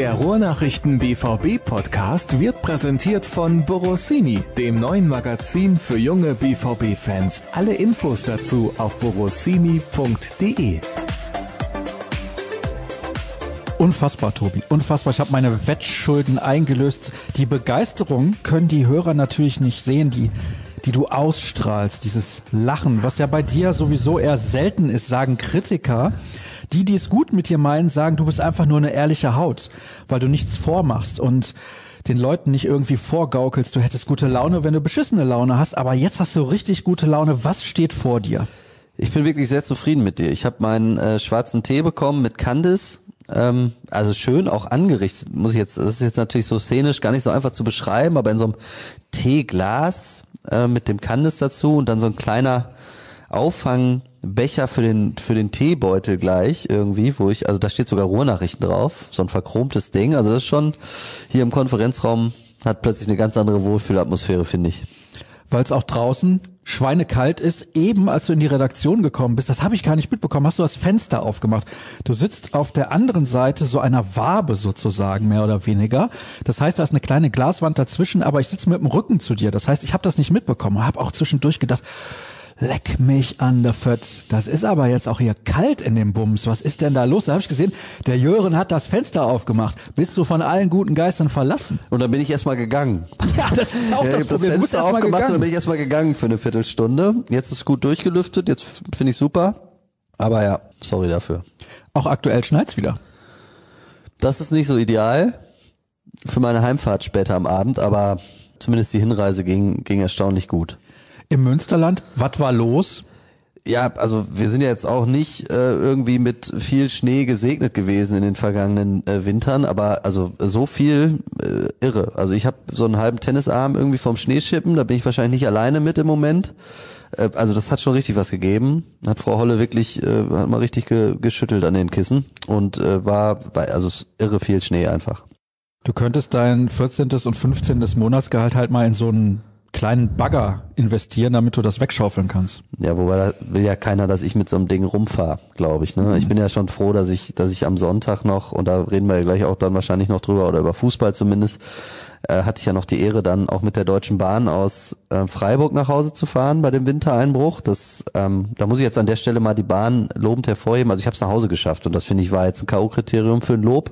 Der Ruhrnachrichten BVB Podcast wird präsentiert von Borossini, dem neuen Magazin für junge BVB Fans. Alle Infos dazu auf borossini.de. Unfassbar, Tobi. Unfassbar. Ich habe meine Wettschulden eingelöst. Die Begeisterung können die Hörer natürlich nicht sehen, die, die du ausstrahlst. Dieses Lachen, was ja bei dir sowieso eher selten ist, sagen Kritiker. Die, die es gut mit dir meinen, sagen, du bist einfach nur eine ehrliche Haut, weil du nichts vormachst und den Leuten nicht irgendwie vorgaukelst, du hättest gute Laune, wenn du beschissene Laune hast. Aber jetzt hast du richtig gute Laune. Was steht vor dir? Ich bin wirklich sehr zufrieden mit dir. Ich habe meinen äh, schwarzen Tee bekommen mit Candice ähm, also schön auch angerichtet, muss ich jetzt, das ist jetzt natürlich so szenisch gar nicht so einfach zu beschreiben, aber in so einem Teeglas äh, mit dem Candice dazu und dann so ein kleiner Auffangbecher für den für den Teebeutel gleich irgendwie, wo ich, also da steht sogar Ruhrnachrichten drauf, so ein verchromtes Ding. Also das ist schon hier im Konferenzraum hat plötzlich eine ganz andere Wohlfühlatmosphäre, finde ich weil es auch draußen schweinekalt ist, eben als du in die Redaktion gekommen bist, das habe ich gar nicht mitbekommen, hast du das Fenster aufgemacht. Du sitzt auf der anderen Seite so einer Wabe sozusagen, mehr oder weniger. Das heißt, da ist eine kleine Glaswand dazwischen, aber ich sitze mit dem Rücken zu dir. Das heißt, ich habe das nicht mitbekommen, habe auch zwischendurch gedacht, Leck mich an der Fötz. Das ist aber jetzt auch hier kalt in dem Bums. Was ist denn da los? Da habe ich gesehen, der Jören hat das Fenster aufgemacht. Bist du von allen guten Geistern verlassen? Und dann bin ich erstmal gegangen. Ja, das ist auch ja, das Problem. Das Fenster aufgemacht gegangen. und dann bin ich erstmal gegangen für eine Viertelstunde. Jetzt ist gut durchgelüftet. Jetzt finde ich super. Aber ja, sorry dafür. Auch aktuell schneit's wieder. Das ist nicht so ideal für meine Heimfahrt später am Abend, aber zumindest die Hinreise ging, ging erstaunlich gut im Münsterland. Was war los? Ja, also wir sind ja jetzt auch nicht äh, irgendwie mit viel Schnee gesegnet gewesen in den vergangenen äh, Wintern, aber also so viel äh, irre. Also ich habe so einen halben Tennisarm irgendwie vom Schneeschippen, da bin ich wahrscheinlich nicht alleine mit im Moment. Äh, also das hat schon richtig was gegeben. Hat Frau Holle wirklich, äh, hat mal richtig ge geschüttelt an den Kissen und äh, war, war also irre viel Schnee einfach. Du könntest dein 14. und 15. Monatsgehalt halt mal in so einen kleinen Bagger investieren, damit du das wegschaufeln kannst. Ja, wobei da will ja keiner, dass ich mit so einem Ding rumfahre, glaube ich. Ne? Ich bin ja schon froh, dass ich, dass ich am Sonntag noch, und da reden wir ja gleich auch dann wahrscheinlich noch drüber, oder über Fußball zumindest, äh, hatte ich ja noch die Ehre, dann auch mit der Deutschen Bahn aus äh, Freiburg nach Hause zu fahren bei dem Wintereinbruch. Das, ähm, da muss ich jetzt an der Stelle mal die Bahn lobend hervorheben. Also ich habe es nach Hause geschafft und das finde ich war jetzt ein K.O.-Kriterium für ein Lob.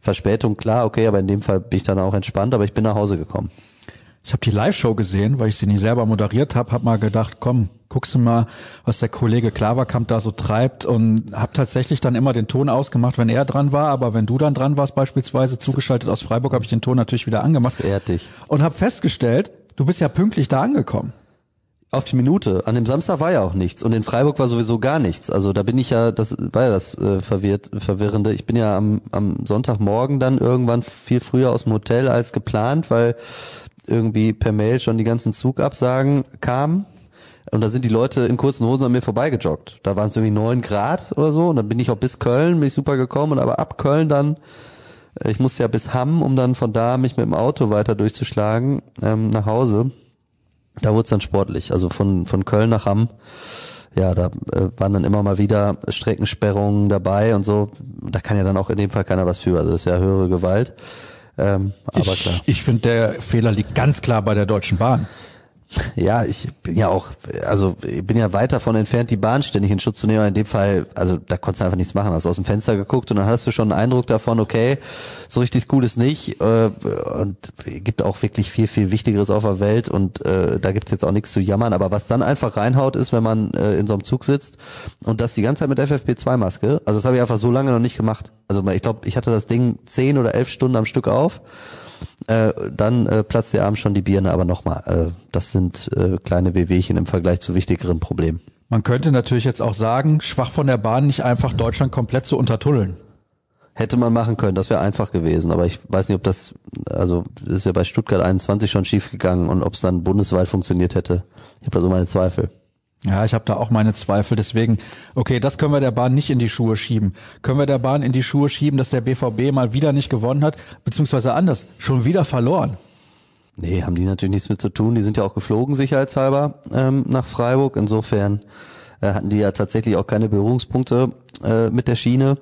Verspätung, klar, okay, aber in dem Fall bin ich dann auch entspannt, aber ich bin nach Hause gekommen. Ich habe die Live-Show gesehen, weil ich sie nie selber moderiert habe, habe mal gedacht, komm, guckst du mal, was der Kollege Klaverkamp da so treibt und habe tatsächlich dann immer den Ton ausgemacht, wenn er dran war, aber wenn du dann dran warst, beispielsweise zugeschaltet aus Freiburg, habe ich den Ton natürlich wieder angemacht. Das ehrt dich. Und habe festgestellt, du bist ja pünktlich da angekommen. Auf die Minute. An dem Samstag war ja auch nichts und in Freiburg war sowieso gar nichts. Also da bin ich ja, das war ja das äh, verwirrt, verwirrende. Ich bin ja am, am Sonntagmorgen dann irgendwann viel früher aus dem Hotel als geplant, weil irgendwie per Mail schon die ganzen Zugabsagen kamen. Und da sind die Leute in kurzen Hosen an mir vorbeigejoggt. Da waren es irgendwie neun Grad oder so. Und dann bin ich auch bis Köln, bin ich super gekommen. Und aber ab Köln dann, äh, ich musste ja bis Hamm, um dann von da mich mit dem Auto weiter durchzuschlagen, ähm, nach Hause. Da wurde es dann sportlich. Also von, von Köln nach Hamm. Ja, da äh, waren dann immer mal wieder Streckensperrungen dabei und so. Da kann ja dann auch in dem Fall keiner was für. Also das ist ja höhere Gewalt. Ähm, aber klar. Ich finde, der Fehler liegt ganz klar bei der Deutschen Bahn. Ja, ich bin ja auch, also ich bin ja weit davon entfernt, die Bahn ständig in Schutz zu nehmen. In dem Fall, also da konntest du einfach nichts machen. Hast aus dem Fenster geguckt und dann hast du schon einen Eindruck davon, okay, so richtig cool ist nicht. Äh, und gibt auch wirklich viel, viel Wichtigeres auf der Welt und äh, da gibt's jetzt auch nichts zu jammern. Aber was dann einfach reinhaut, ist, wenn man äh, in so einem Zug sitzt und das die ganze Zeit mit FFP2-Maske, also das habe ich einfach so lange noch nicht gemacht. Also ich glaube, ich hatte das Ding zehn oder elf Stunden am Stück auf äh, dann äh, platzt der Arm schon die Birne, aber nochmal, äh, das sind äh, kleine Wehwehchen im Vergleich zu wichtigeren Problemen. Man könnte natürlich jetzt auch sagen, schwach von der Bahn nicht einfach Deutschland komplett zu untertullen. Hätte man machen können, das wäre einfach gewesen, aber ich weiß nicht, ob das, also das ist ja bei Stuttgart 21 schon schief gegangen und ob es dann bundesweit funktioniert hätte. Ich habe da so meine Zweifel. Ja, ich habe da auch meine Zweifel. Deswegen, okay, das können wir der Bahn nicht in die Schuhe schieben. Können wir der Bahn in die Schuhe schieben, dass der BVB mal wieder nicht gewonnen hat, beziehungsweise anders, schon wieder verloren? Nee, haben die natürlich nichts mit zu tun. Die sind ja auch geflogen, sicherheitshalber, ähm, nach Freiburg. Insofern äh, hatten die ja tatsächlich auch keine Berührungspunkte äh, mit der Schiene.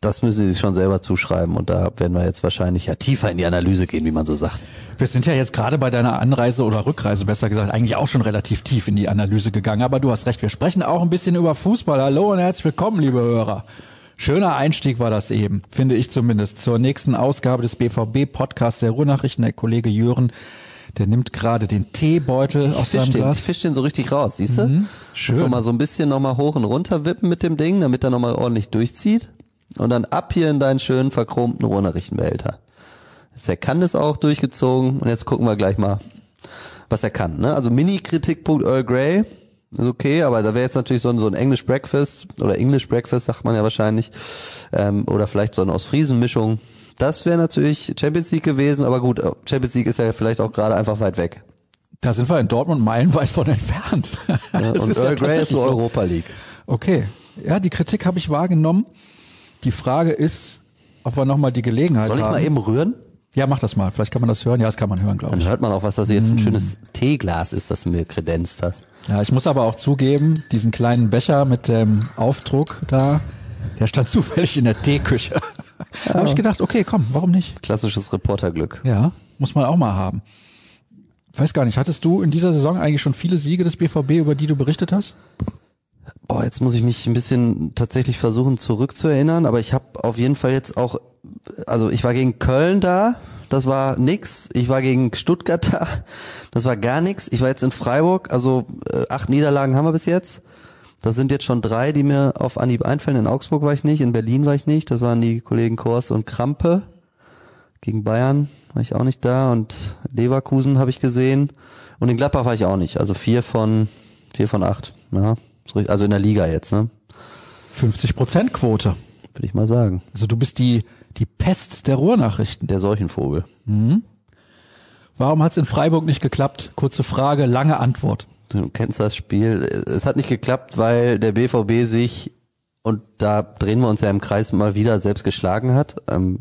Das müssen sie sich schon selber zuschreiben und da werden wir jetzt wahrscheinlich ja tiefer in die Analyse gehen, wie man so sagt. Wir sind ja jetzt gerade bei deiner Anreise oder Rückreise, besser gesagt, eigentlich auch schon relativ tief in die Analyse gegangen. Aber du hast recht, wir sprechen auch ein bisschen über Fußball. Hallo und herzlich willkommen, liebe Hörer. Schöner Einstieg war das eben, finde ich zumindest, zur nächsten Ausgabe des BVB-Podcasts der Ruhrnachrichten. Der Kollege Jürgen, der nimmt gerade den Teebeutel aus fisch seinem den, Glas. ich fisch den so richtig raus, siehst du? Mhm, schön. Und so mal so ein bisschen nochmal hoch und runter wippen mit dem Ding, damit er nochmal ordentlich durchzieht. Und dann ab hier in deinen schönen verchromten Ruhrnachrichtenbehälter. Jetzt er kann das auch durchgezogen und jetzt gucken wir gleich mal, was er kann. Ne? Also Mini-Kritikpunkt Earl Grey ist okay, aber da wäre jetzt natürlich so ein, so ein English Breakfast oder English Breakfast sagt man ja wahrscheinlich ähm, oder vielleicht so eine Ostfriesen-Mischung. Das wäre natürlich Champions League gewesen, aber gut, Champions League ist ja vielleicht auch gerade einfach weit weg. Da sind wir in Dortmund meilenweit von entfernt. Ja, und ist ja Earl Grey ist so. Europa League. Okay, ja, die Kritik habe ich wahrgenommen. Die Frage ist, ob wir nochmal die Gelegenheit Soll ich haben. mal eben rühren? Ja, mach das mal. Vielleicht kann man das hören. Ja, das kann man hören, glaube Dann ich. hört man auch, was das jetzt Mm. ein schönes Teeglas ist, das du mir kredenzt hast. Ja, ich muss aber auch zugeben, diesen kleinen Becher mit dem Aufdruck da, der stand zufällig in der Teeküche. Da habe ich gedacht, okay, komm, warum nicht? Klassisches Reporterglück. Ja, muss man auch mal haben. Ich weiß gar nicht, hattest du in dieser Saison eigentlich schon viele Siege des BVB, über die du berichtet hast? Boah, jetzt muss ich mich ein bisschen tatsächlich versuchen zurückzuerinnern, aber ich habe auf jeden Fall jetzt auch, also ich war gegen Köln da, das war nix. Ich war gegen Stuttgart da, das war gar nix. Ich war jetzt in Freiburg, also äh, acht Niederlagen haben wir bis jetzt. Das sind jetzt schon drei, die mir auf Anhieb einfallen. In Augsburg war ich nicht, in Berlin war ich nicht. Das waren die Kollegen Kors und Krampe. Gegen Bayern war ich auch nicht da und Leverkusen habe ich gesehen. Und in Gladbach war ich auch nicht. Also vier von vier von acht. Ja, also in der Liga jetzt, ne? 50 Prozent Quote. Würde ich mal sagen. Also du bist die, die Pest der Ruhrnachrichten. Der Seuchenvogel. Warum hat es in Freiburg nicht geklappt? Kurze Frage, lange Antwort. Du kennst das Spiel. Es hat nicht geklappt, weil der BVB sich, und da drehen wir uns ja im Kreis mal wieder, selbst geschlagen hat. Ähm,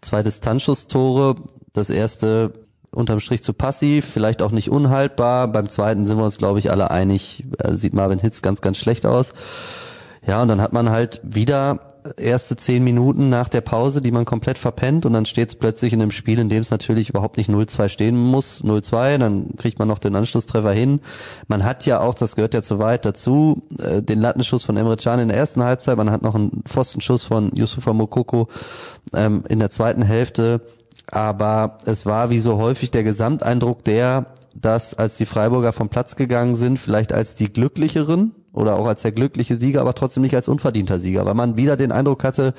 zwei Distanzschusstore, das erste unterm Strich zu passiv, vielleicht auch nicht unhaltbar. Beim zweiten sind wir uns, glaube ich, alle einig, äh, sieht Marvin Hitz ganz, ganz schlecht aus. Ja, und dann hat man halt wieder erste zehn Minuten nach der Pause, die man komplett verpennt und dann steht es plötzlich in einem Spiel, in dem es natürlich überhaupt nicht 0-2 stehen muss, 0-2, dann kriegt man noch den Anschlusstreffer hin. Man hat ja auch, das gehört ja zu weit dazu, äh, den Lattenschuss von Emre Can in der ersten Halbzeit, man hat noch einen Pfostenschuss von Yusufa Mokoko ähm, in der zweiten Hälfte, aber es war wie so häufig der Gesamteindruck der, dass als die Freiburger vom Platz gegangen sind, vielleicht als die glücklicheren oder auch als der glückliche Sieger, aber trotzdem nicht als unverdienter Sieger, weil man wieder den Eindruck hatte,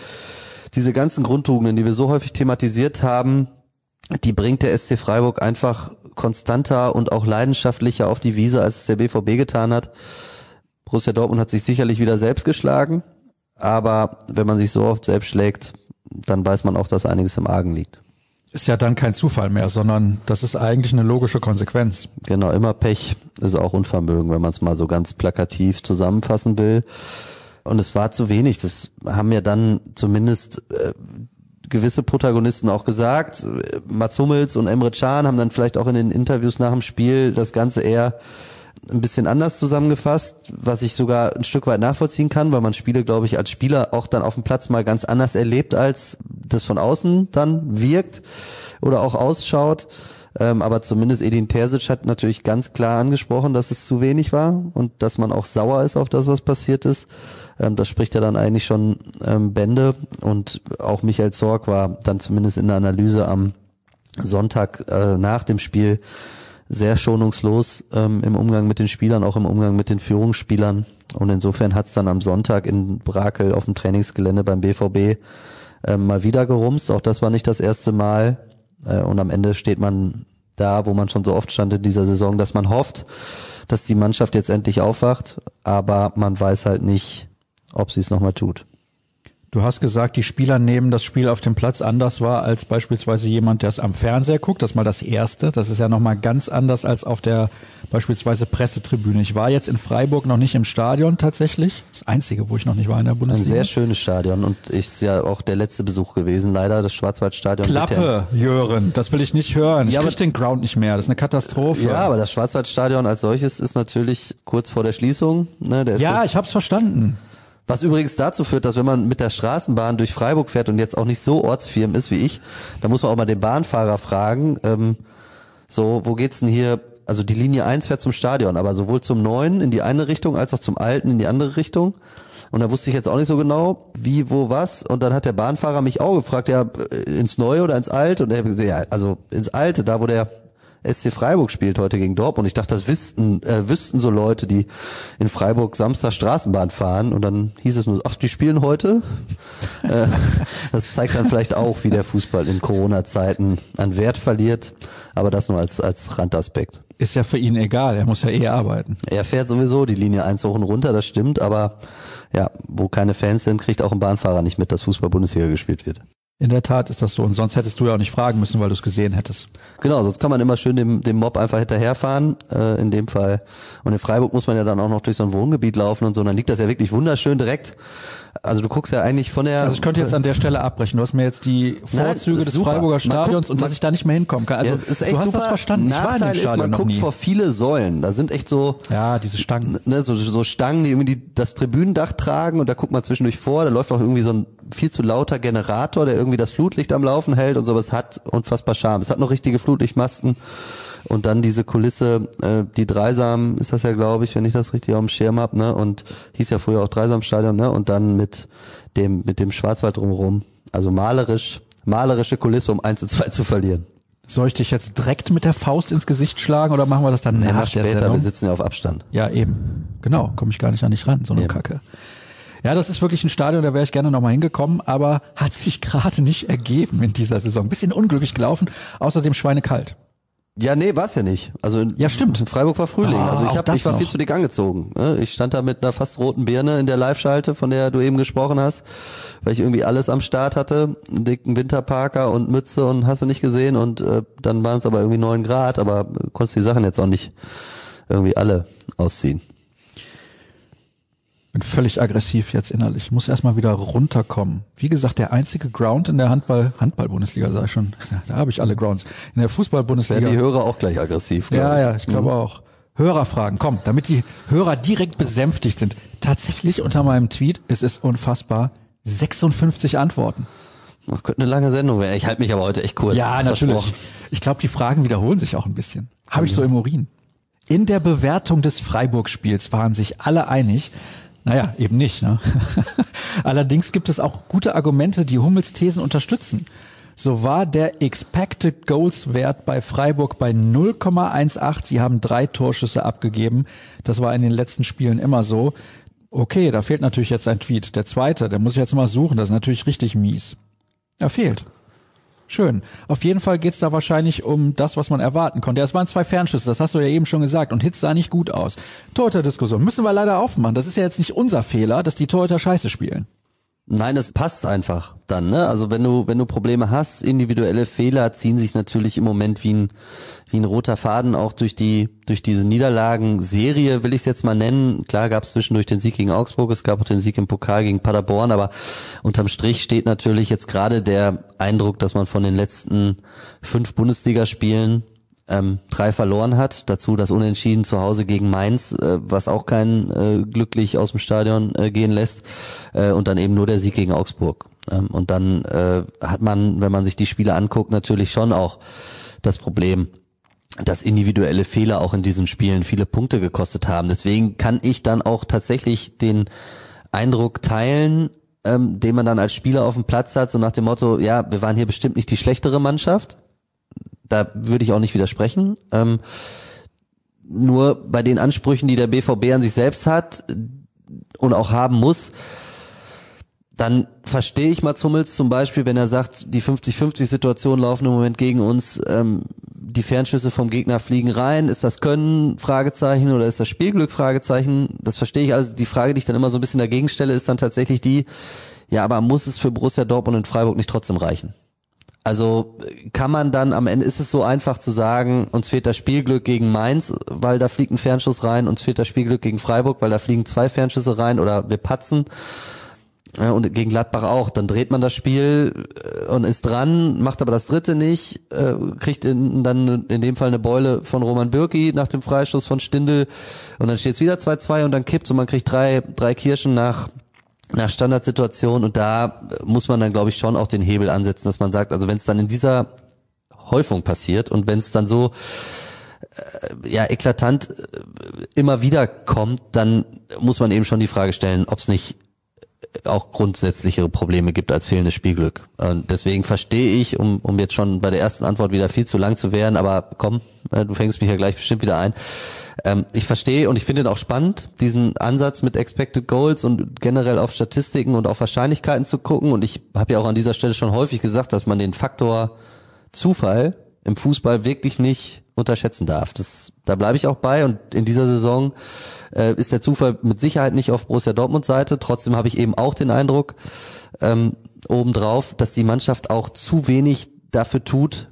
diese ganzen Grundtugenden, die wir so häufig thematisiert haben, die bringt der SC Freiburg einfach konstanter und auch leidenschaftlicher auf die Wiese, als es der BVB getan hat. Borussia Dortmund hat sich sicherlich wieder selbst geschlagen, aber wenn man sich so oft selbst schlägt, dann weiß man auch, dass einiges im Argen liegt. Ist ja dann kein Zufall mehr, sondern das ist eigentlich eine logische Konsequenz. Genau, immer Pech ist auch Unvermögen, wenn man es mal so ganz plakativ zusammenfassen will. Und es war zu wenig. Das haben ja dann zumindest äh, gewisse Protagonisten auch gesagt. Mats Hummels und Emre Can haben dann vielleicht auch in den Interviews nach dem Spiel das Ganze eher ein bisschen anders zusammengefasst, was ich sogar ein Stück weit nachvollziehen kann, weil man Spiele, glaube ich, als Spieler auch dann auf dem Platz mal ganz anders erlebt, als das von außen dann wirkt oder auch ausschaut. Ähm, aber zumindest Edin Terzic hat natürlich ganz klar angesprochen, dass es zu wenig war und dass man auch sauer ist auf das, was passiert ist. Ähm, das spricht ja dann eigentlich schon ähm, Bände und auch Michael Zorg war dann zumindest in der Analyse am Sonntag äh, nach dem Spiel sehr schonungslos ähm, im Umgang mit den Spielern, auch im Umgang mit den Führungsspielern. Und insofern hat's dann am Sonntag in Brakel auf dem Trainingsgelände beim BVB ähm, mal wieder gerumst. Auch das war nicht das erste Mal. Äh, und am Ende steht man da, wo man schon so oft stand in dieser Saison, dass man hofft, dass die Mannschaft jetzt endlich aufwacht. Aber man weiß halt nicht, ob sie es nochmal tut. Du hast gesagt, die Spieler nehmen das Spiel auf dem Platz anders wahr als beispielsweise jemand, der es am Fernseher guckt. Das ist mal das Erste. Das ist ja nochmal ganz anders als auf der beispielsweise Pressetribüne. Ich war jetzt in Freiburg noch nicht im Stadion tatsächlich. Das Einzige, wo ich noch nicht war in der Ein Bundesliga. sehr schönes Stadion und ist ja auch der letzte Besuch gewesen, leider, das Schwarzwaldstadion. Klappe, Jören, das will ich nicht hören. Ich Ja, krieg den Ground nicht mehr. Das ist eine Katastrophe. Ja, aber das Schwarzwaldstadion als solches ist natürlich kurz vor der Schließung. Ne, ja ich hab's verstanden. Was übrigens dazu führt, dass wenn man mit der Straßenbahn durch Freiburg fährt und jetzt auch nicht so ortsfirm ist wie ich, da muss man auch mal den Bahnfahrer fragen, ähm, so, wo geht's denn hier? Also die Linie 1 fährt zum Stadion, aber sowohl zum neuen in die eine Richtung als auch zum alten in die andere Richtung. Und da wusste ich jetzt auch nicht so genau, wie, wo, was. Und dann hat der Bahnfahrer mich auch gefragt, ja, ins Neue oder ins Alte? Und er hat gesagt, ja, also ins Alte, da wo der SC Freiburg spielt heute gegen Dortmund. Ich dachte, das wüssten, äh, wüssten so Leute, die in Freiburg Samstag Straßenbahn fahren. Und dann hieß es nur, ach, die spielen heute. äh, das zeigt dann vielleicht auch, wie der Fußball in Corona-Zeiten an Wert verliert. Aber das nur als, als Randaspekt. Ist ja für ihn egal, er muss ja eh arbeiten. Er fährt sowieso die Linie 1 hoch und runter, das stimmt, aber ja, wo keine Fans sind, kriegt auch ein Bahnfahrer nicht mit, dass Fußball-Bundesliga gespielt wird. In der Tat ist das so. Und sonst hättest du ja auch nicht fragen müssen, weil du es gesehen hättest. Genau, sonst kann man immer schön dem, dem Mob einfach hinterherfahren, äh, in dem Fall. Und in Freiburg muss man ja dann auch noch durch so ein Wohngebiet laufen und so. Und dann liegt das ja wirklich wunderschön direkt. Also du guckst ja eigentlich von der... Also ich könnte jetzt an der Stelle abbrechen. Du hast mir jetzt die Vorzüge Nein, des. Freiburger Stadions guckt- und dass ich da nicht mehr hinkommen kann. Also ja, es ist echt du hast super. das verstanden. ich war in Nachteil ist, man guckt nie. vor viele Säulen. Da sind echt so... Ja, diese Stangen. ne, so, so Stangen, die irgendwie die, das Tribünendach tragen und da guckt man zwischendurch vor, da läuft auch irgendwie so ein viel zu lauter Generator, der irgendwie das Flutlicht am Laufen hält und so, aber es hat unfassbar Charme. Es hat noch richtige Flutlichtmasten und dann diese Kulisse, äh, die Dreisam ist das ja, glaube ich, wenn ich das richtig auf dem Schirm hab, ne, und hieß ja früher auch Dreisamstadion, ne, und dann mit dem, mit dem Schwarzwald drumherum. Also malerisch, malerische Kulisse, um 1 zu 2 zu verlieren. Soll ich dich jetzt direkt mit der Faust ins Gesicht schlagen oder machen wir das dann Ja, nach später, Sendung? wir sitzen ja auf Abstand. Ja, eben. Genau, komme ich gar nicht an dich ran, so eine Eben. Kacke. Ja, das ist wirklich ein Stadion, da wäre ich gerne nochmal hingekommen, aber hat sich gerade nicht ergeben in dieser Saison. Bisschen unglücklich gelaufen, außerdem schweinekalt. Ja, nee, war's ja nicht. Also in, Ja, stimmt. In Freiburg war Frühling. Ah, also ich, hab, ich war noch. viel zu dick angezogen. ne? Ich stand da mit einer fast roten Birne in der Live-Schalte, von der du eben gesprochen hast, weil ich irgendwie alles am Start hatte, einen dicken Winterparker und Mütze und hast du nicht gesehen und äh, dann waren es aber irgendwie neun Grad, aber äh, konntest die Sachen jetzt auch nicht irgendwie alle ausziehen. Bin völlig aggressiv jetzt innerlich. Muss erstmal wieder runterkommen. Wie gesagt, der einzige Ground in der Handball, Handball-Bundesliga sag ich schon. Da habe ich alle Grounds. In der Werden Fußball-Bundesliga. die Hörer auch gleich aggressiv. glaub Ja, ich. ja, ich glaube auch. Hörerfragen, komm, damit die Hörer direkt besänftigt sind. Tatsächlich unter meinem Tweet, es ist unfassbar, 56 Antworten. Das könnte eine lange Sendung werden. Ich halte mich aber heute echt kurz. Ja, natürlich. Ich glaube, die Fragen wiederholen sich auch ein bisschen. Habe ich so im Urin. In der Bewertung des Freiburg-Spiels waren sich alle einig. Naja, eben nicht. Ne? Allerdings gibt es auch gute Argumente, die Hummels Thesen unterstützen. So war der Expected Goals Wert bei Freiburg bei 0,18. Sie haben drei Torschüsse abgegeben. Das war in den letzten Spielen immer so. Okay, da fehlt natürlich jetzt ein Tweet. Der zweite, der muss ich jetzt mal suchen. Das ist natürlich richtig mies. Er fehlt. Schön. Auf jeden Fall geht's da wahrscheinlich um das, was man erwarten konnte. Ja, Es waren zwei Fernschüsse, das hast du ja eben schon gesagt. Und Hitz sah nicht gut aus. Torhüter-Diskussion müssen wir leider aufmachen. Das ist ja jetzt nicht unser Fehler, dass die Torhüter scheiße spielen. Nein, das passt einfach dann, ne? Also wenn du, wenn du Probleme hast, individuelle Fehler ziehen sich natürlich im Moment wie ein, wie ein roter Faden auch durch die, durch diese Niederlagenserie, will ich es jetzt mal nennen. Klar gab es zwischendurch den Sieg gegen Augsburg, es gab auch den Sieg im Pokal gegen Paderborn, aber unterm Strich steht natürlich jetzt gerade der Eindruck, dass man von den letzten fünf Bundesligaspielen ähm, drei verloren hat. Dazu das Unentschieden zu Hause gegen Mainz, äh, was auch keinen äh, glücklich aus dem Stadion äh, gehen lässt. Äh, und dann eben nur der Sieg gegen Augsburg. Ähm, und dann äh, hat man, wenn man sich die Spiele anguckt, natürlich schon auch das Problem, dass individuelle Fehler auch in diesen Spielen viele Punkte gekostet haben. Deswegen kann ich dann auch tatsächlich den Eindruck teilen, ähm, den man dann als Spieler auf dem Platz hat, so nach dem Motto, ja, wir waren hier bestimmt nicht die schlechtere Mannschaft. Da würde ich auch nicht widersprechen. Ähm, nur bei den Ansprüchen, die der BVB an sich selbst hat und auch haben muss, dann verstehe ich Mats Hummels zum Beispiel, wenn er sagt, die 50-50-Situation laufen im Moment gegen uns, ähm, die Fernschüsse vom Gegner fliegen rein, ist das Können, Fragezeichen, oder ist das Spielglück, Fragezeichen, das verstehe ich alles. Die Frage, die ich dann immer so ein bisschen dagegen stelle, ist dann tatsächlich die, ja, aber muss es für Borussia Dortmund und Freiburg nicht trotzdem reichen? Also kann man dann am Ende ist es so einfach zu sagen, uns fehlt das Spielglück gegen Mainz, weil da fliegt ein Fernschuss rein, uns fehlt das Spielglück gegen Freiburg, weil da fliegen zwei Fernschüsse rein oder wir patzen. Ja, und gegen Gladbach auch. Dann dreht man das Spiel äh, und ist dran, macht aber das dritte nicht, äh, kriegt in, dann in dem Fall eine Beule von Roman Bürki nach dem Freistoß von Stindl und dann steht es wieder 2-2 und dann kippt und man kriegt drei, drei Kirschen nach nach Standardsituation und da muss man dann glaube ich schon auch den Hebel ansetzen, dass man sagt, also wenn es dann in dieser Häufung passiert und wenn es dann so äh, ja eklatant äh, immer wieder kommt, dann muss man eben schon die Frage stellen, ob es nicht auch grundsätzlichere Probleme gibt als fehlendes Spielglück. Und deswegen verstehe ich, um, um jetzt schon bei der ersten Antwort wieder viel zu lang zu werden, aber komm, äh, du fängst mich ja gleich bestimmt wieder ein. Ähm, ich verstehe und ich finde ihn auch spannend, diesen Ansatz mit Expected Goals und generell auf Statistiken und auf Wahrscheinlichkeiten zu gucken. Und ich habe ja auch an dieser Stelle schon häufig gesagt, dass man den Faktor Zufall im Fußball wirklich nicht unterschätzen darf. Das, da bleibe ich auch bei und in dieser Saison äh, ist der Zufall mit Sicherheit nicht auf Borussia Dortmund Seite. Trotzdem habe ich eben auch den Eindruck ähm, obendrauf, dass die Mannschaft auch zu wenig dafür tut,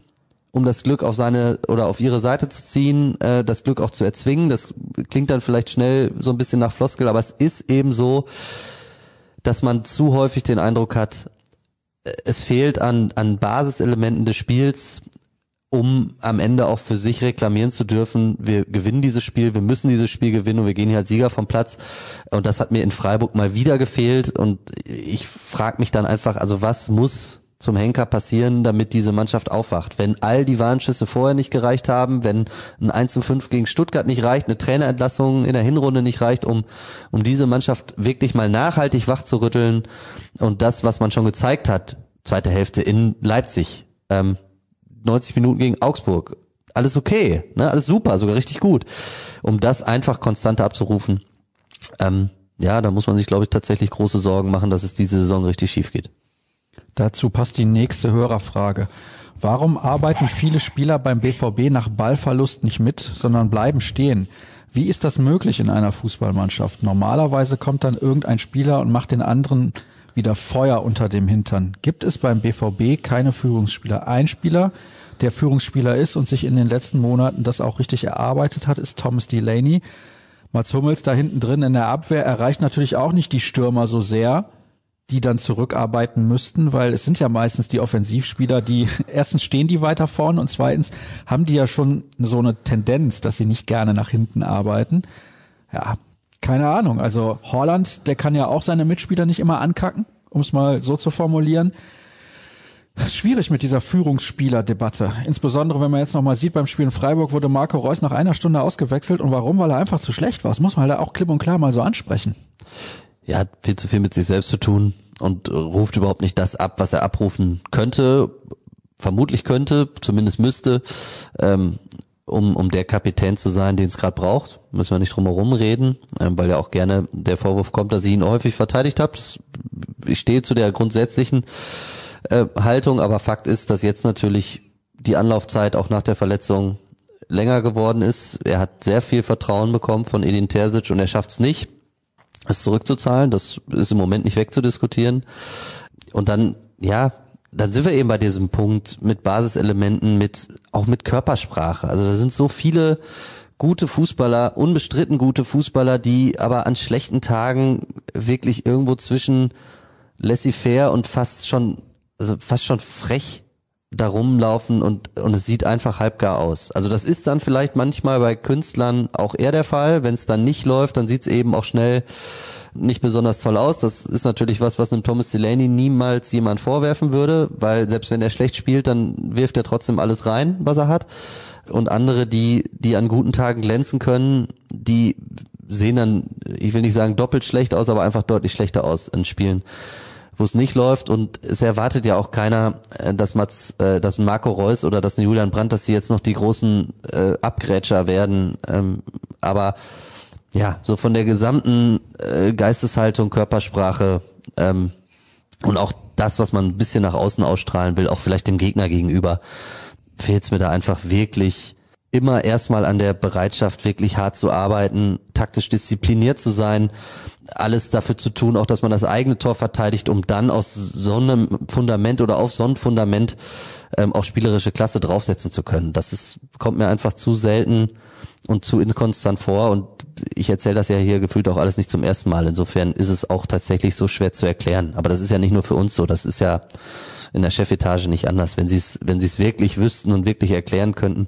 um das Glück auf seine oder auf ihre Seite zu ziehen, äh, das Glück auch zu erzwingen. Das klingt dann vielleicht schnell so ein bisschen nach Floskel, aber es ist eben so, dass man zu häufig den Eindruck hat, äh, es fehlt an, an Basiselementen des Spiels, um am Ende auch für sich reklamieren zu dürfen, wir gewinnen dieses Spiel, wir müssen dieses Spiel gewinnen und wir gehen hier als Sieger vom Platz. Und das hat mir in Freiburg mal wieder gefehlt. Und ich frage mich dann einfach, also was muss zum Henker passieren, damit diese Mannschaft aufwacht? Wenn all die Warnschüsse vorher nicht gereicht haben, wenn ein 1 zu 5 gegen Stuttgart nicht reicht, eine Trainerentlassung in der Hinrunde nicht reicht, um, um diese Mannschaft wirklich mal nachhaltig wach zu rütteln und das, was man schon gezeigt hat, zweite Hälfte in Leipzig, ähm, 90 Minuten gegen Augsburg. Alles okay, ne? alles super, sogar richtig gut. Um das einfach konstanter abzurufen, ähm, ja, da muss man sich, glaube ich, tatsächlich große Sorgen machen, dass es diese Saison richtig schief geht. Dazu passt die nächste Hörerfrage. Warum arbeiten viele Spieler beim BVB nach Ballverlust nicht mit, sondern bleiben stehen? Wie ist das möglich in einer Fußballmannschaft? Normalerweise kommt dann irgendein Spieler und macht den anderen wieder Feuer unter dem Hintern. Gibt es beim BVB keine Führungsspieler? Ein Spieler, der Führungsspieler ist und sich in den letzten Monaten das auch richtig erarbeitet hat, ist Thomas Delaney. Mats Hummels da hinten drin in der Abwehr erreicht natürlich auch nicht die Stürmer so sehr, die dann zurückarbeiten müssten, weil es sind ja meistens die Offensivspieler, die erstens stehen die weiter vorne und zweitens haben die ja schon so eine Tendenz, dass sie nicht gerne nach hinten arbeiten. Ja, keine Ahnung. Also Holland, der kann ja auch seine Mitspieler nicht immer ankacken, um es mal so zu formulieren. Schwierig mit dieser Führungsspielerdebatte. Insbesondere, wenn man jetzt nochmal sieht, beim Spiel in Freiburg wurde Marco Reus nach einer Stunde ausgewechselt. Und warum? Weil er einfach zu schlecht war. Das muss man halt auch klipp und klar mal so ansprechen. Ja, hat viel zu viel mit sich selbst zu tun und ruft überhaupt nicht das ab, was er abrufen könnte, vermutlich könnte, zumindest müsste. Ähm, um, um der Kapitän zu sein, den es gerade braucht. Müssen wir nicht drum herum reden, ähm, weil ja auch gerne der Vorwurf kommt, dass ich ihn häufig verteidigt habe. Ich stehe zu der grundsätzlichen äh, Haltung, aber Fakt ist, dass jetzt natürlich die Anlaufzeit auch nach der Verletzung länger geworden ist. Er hat sehr viel Vertrauen bekommen von Edin Terzic und er schafft es nicht, es zurückzuzahlen. Das ist im Moment nicht wegzudiskutieren. Und dann, ja, dann sind wir eben bei diesem Punkt mit Basiselementen, mit auch mit Körpersprache. Also da sind so viele gute Fußballer, unbestritten gute Fußballer, die aber an schlechten Tagen wirklich irgendwo zwischen laissez-faire und fast schon, also fast schon frech da rumlaufen und, und es sieht einfach halbgar aus. Also das ist dann vielleicht manchmal bei Künstlern auch eher der Fall. Wenn es dann nicht läuft, dann sieht es eben auch schnell nicht besonders toll aus. Das ist natürlich was, was einem Thomas Delaney niemals jemand vorwerfen würde, weil selbst wenn er schlecht spielt, dann wirft er trotzdem alles rein, was er hat. Und andere, die, die an guten Tagen glänzen können, die sehen dann, ich will nicht sagen doppelt schlecht aus, aber einfach deutlich schlechter aus in Spielen wo es nicht läuft und es erwartet ja auch keiner, äh, dass Mats, äh, dass Marco Reus oder dass Julian Brandt, dass sie jetzt noch die großen äh, Abgrätscher werden. Ähm, aber ja, so von der gesamten äh, Geisteshaltung, Körpersprache ähm, und auch das, was man ein bisschen nach außen ausstrahlen will, auch vielleicht dem Gegner gegenüber, fehlt es mir da einfach wirklich immer erstmal an der Bereitschaft, wirklich hart zu arbeiten, taktisch diszipliniert zu sein, alles dafür zu tun, auch dass man das eigene Tor verteidigt, um dann aus so einem Fundament oder auf so ein Fundament ähm, auch spielerische Klasse draufsetzen zu können. Das ist, kommt mir einfach zu selten und zu inkonstant vor und ich erzähle das ja hier gefühlt auch alles nicht zum ersten Mal. Insofern ist es auch tatsächlich so schwer zu erklären. Aber das ist ja nicht nur für uns so, das ist ja in der Chefetage nicht anders. Wenn sie es, wenn sie es wirklich wüssten und wirklich erklären könnten,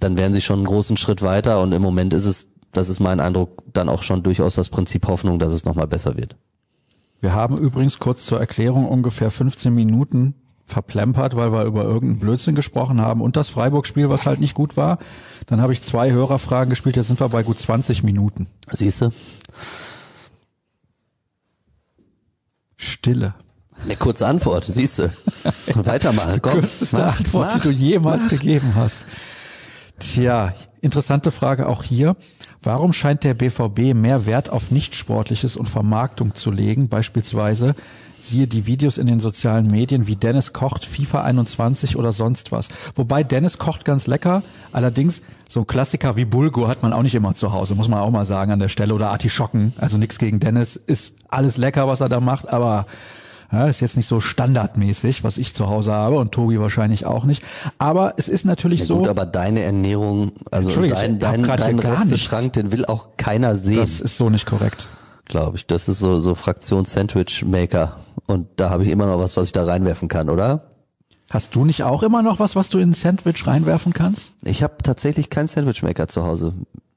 dann wären sie schon einen großen Schritt weiter und im Moment ist es, das ist mein Eindruck, dann auch schon durchaus das Prinzip Hoffnung, dass es nochmal besser wird. Wir haben übrigens kurz zur Erklärung ungefähr 15 Minuten verplempert, weil wir über irgendeinen Blödsinn gesprochen haben und das Freiburg-Spiel, was halt nicht gut war. Dann habe ich zwei Hörerfragen gespielt, jetzt sind wir bei gut 20 Minuten. Siehst du? Stille. Eine kurze Antwort, siehst du. Weitermachen, komm. Kürzeste Antwort, die du jemals gegeben hast. Tja, interessante Frage auch hier. Warum scheint der BVB mehr Wert auf Nichtsportliches und Vermarktung zu legen, beispielsweise siehe die Videos in den sozialen Medien, wie Dennis kocht, FIFA 21 oder sonst was. Wobei Dennis kocht ganz lecker, allerdings so ein Klassiker wie Bulgur hat man auch nicht immer zu Hause, muss man auch mal sagen an der Stelle. Oder Artischocken, also nichts gegen Dennis, ist alles lecker, was er da macht, aber ja, ist jetzt nicht so standardmäßig, was ich zu Hause habe und Tobi wahrscheinlich auch nicht. Aber es ist natürlich Ja, so. gut, aber deine Ernährung, also dein, dein, dein gar Resteschrank, den will auch keiner sehen, das ist so nicht korrekt. Glaube ich. Das ist so, so Fraktion Sandwich Maker. Und da habe ich immer noch was, was ich da reinwerfen kann, oder? Hast du nicht auch immer noch was, was du in ein Sandwich reinwerfen kannst? Ich habe tatsächlich keinen Sandwichmaker zu Hause.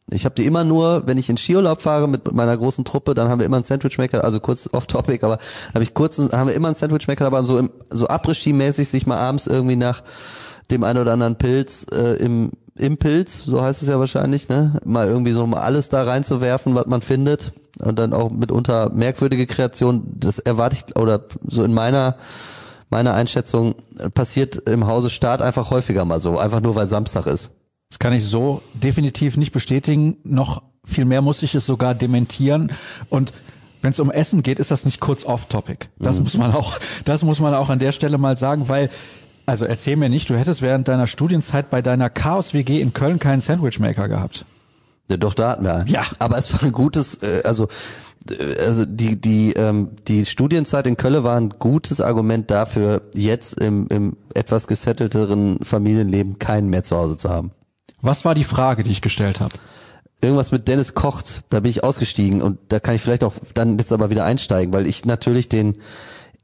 Ich habe die immer nur, wenn ich in Skiurlaub fahre mit meiner großen Truppe, dann haben wir immer einen Sandwichmaker, also kurz off topic, aber habe ich kurz, haben wir immer einen Sandwichmaker, aber so im, so Après-Ski-mäßig sich mal abends irgendwie nach dem einen oder anderen Pilz äh, im im Pilz, so heißt es ja wahrscheinlich, ne, mal irgendwie so mal alles da reinzuwerfen, was man findet und dann auch mitunter merkwürdige Kreationen, das erwarte ich oder so in meiner meiner Einschätzung passiert im Hause Staat einfach häufiger mal so, einfach nur weil Samstag ist. Das kann ich so definitiv nicht bestätigen. Noch viel mehr muss ich es sogar dementieren. Und wenn es um Essen geht, ist das nicht kurz off-topic. Das muss man auch, das muss man auch an der Stelle mal sagen, weil, also erzähl mir nicht, du hättest während deiner Studienzeit bei deiner Chaos-WG in Köln keinen Sandwichmaker gehabt. Ja, doch, da hatten wir einen. Ja. Aber es war ein gutes, äh, also, äh, also die, die, ähm, die Studienzeit in Köln war ein gutes Argument dafür, jetzt im, im etwas gesettelteren Familienleben keinen mehr zu Hause zu haben. Was war die Frage, die ich gestellt habe? Irgendwas mit Dennis kocht, da bin ich ausgestiegen und da kann ich vielleicht auch dann jetzt aber wieder einsteigen, weil ich natürlich den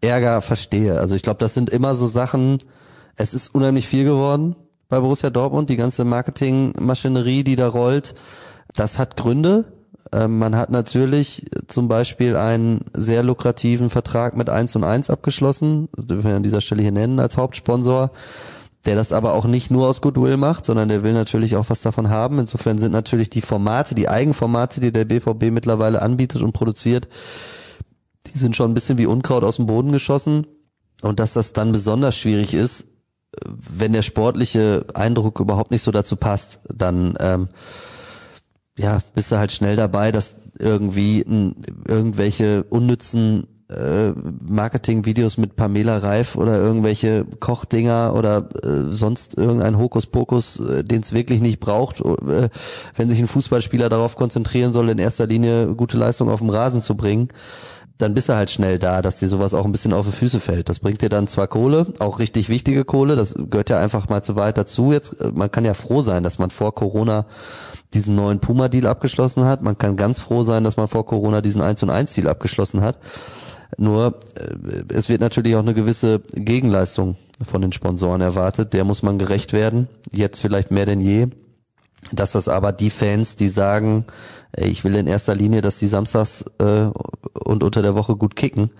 Ärger verstehe. Also ich glaube, das sind immer so Sachen, es ist unheimlich viel geworden bei Borussia Dortmund, die ganze Marketingmaschinerie, die da rollt. Das hat Gründe. Ähm, Man hat natürlich zum Beispiel einen sehr lukrativen Vertrag mit 1 und 1 abgeschlossen, das dürfen wir an dieser Stelle hier nennen als Hauptsponsor, der das aber auch nicht nur aus Goodwill macht, sondern der will natürlich auch was davon haben. Insofern sind natürlich die Formate, die Eigenformate, die der BVB mittlerweile anbietet und produziert, die sind schon ein bisschen wie Unkraut aus dem Boden geschossen. Und dass das dann besonders schwierig ist, wenn der sportliche Eindruck überhaupt nicht so dazu passt, dann ähm, ja, bist du halt schnell dabei, dass irgendwie n, irgendwelche unnützen äh, Marketing-Videos mit Pamela Reif oder irgendwelche Kochdinger oder äh, sonst irgendein Hokuspokus, äh, den es wirklich nicht braucht, äh, wenn sich ein Fußballspieler darauf konzentrieren soll, in erster Linie gute Leistung auf dem Rasen zu bringen dann bist du halt schnell da, dass dir sowas auch ein bisschen auf die Füße fällt. Das bringt dir dann zwar Kohle, auch richtig wichtige Kohle, das gehört ja einfach mal zu weit dazu. Jetzt, äh, man kann ja froh sein, dass man vor Corona diesen neuen Puma-Deal abgeschlossen hat. Man kann ganz froh sein, dass man vor Corona diesen 1 und 1 Deal abgeschlossen hat. Nur, äh, es wird natürlich auch eine gewisse Gegenleistung von den Sponsoren erwartet. Der muss man gerecht werden. Jetzt vielleicht mehr denn je dass das aber die Fans, die sagen, ich will in erster Linie, dass die samstags äh, und unter der Woche gut kicken,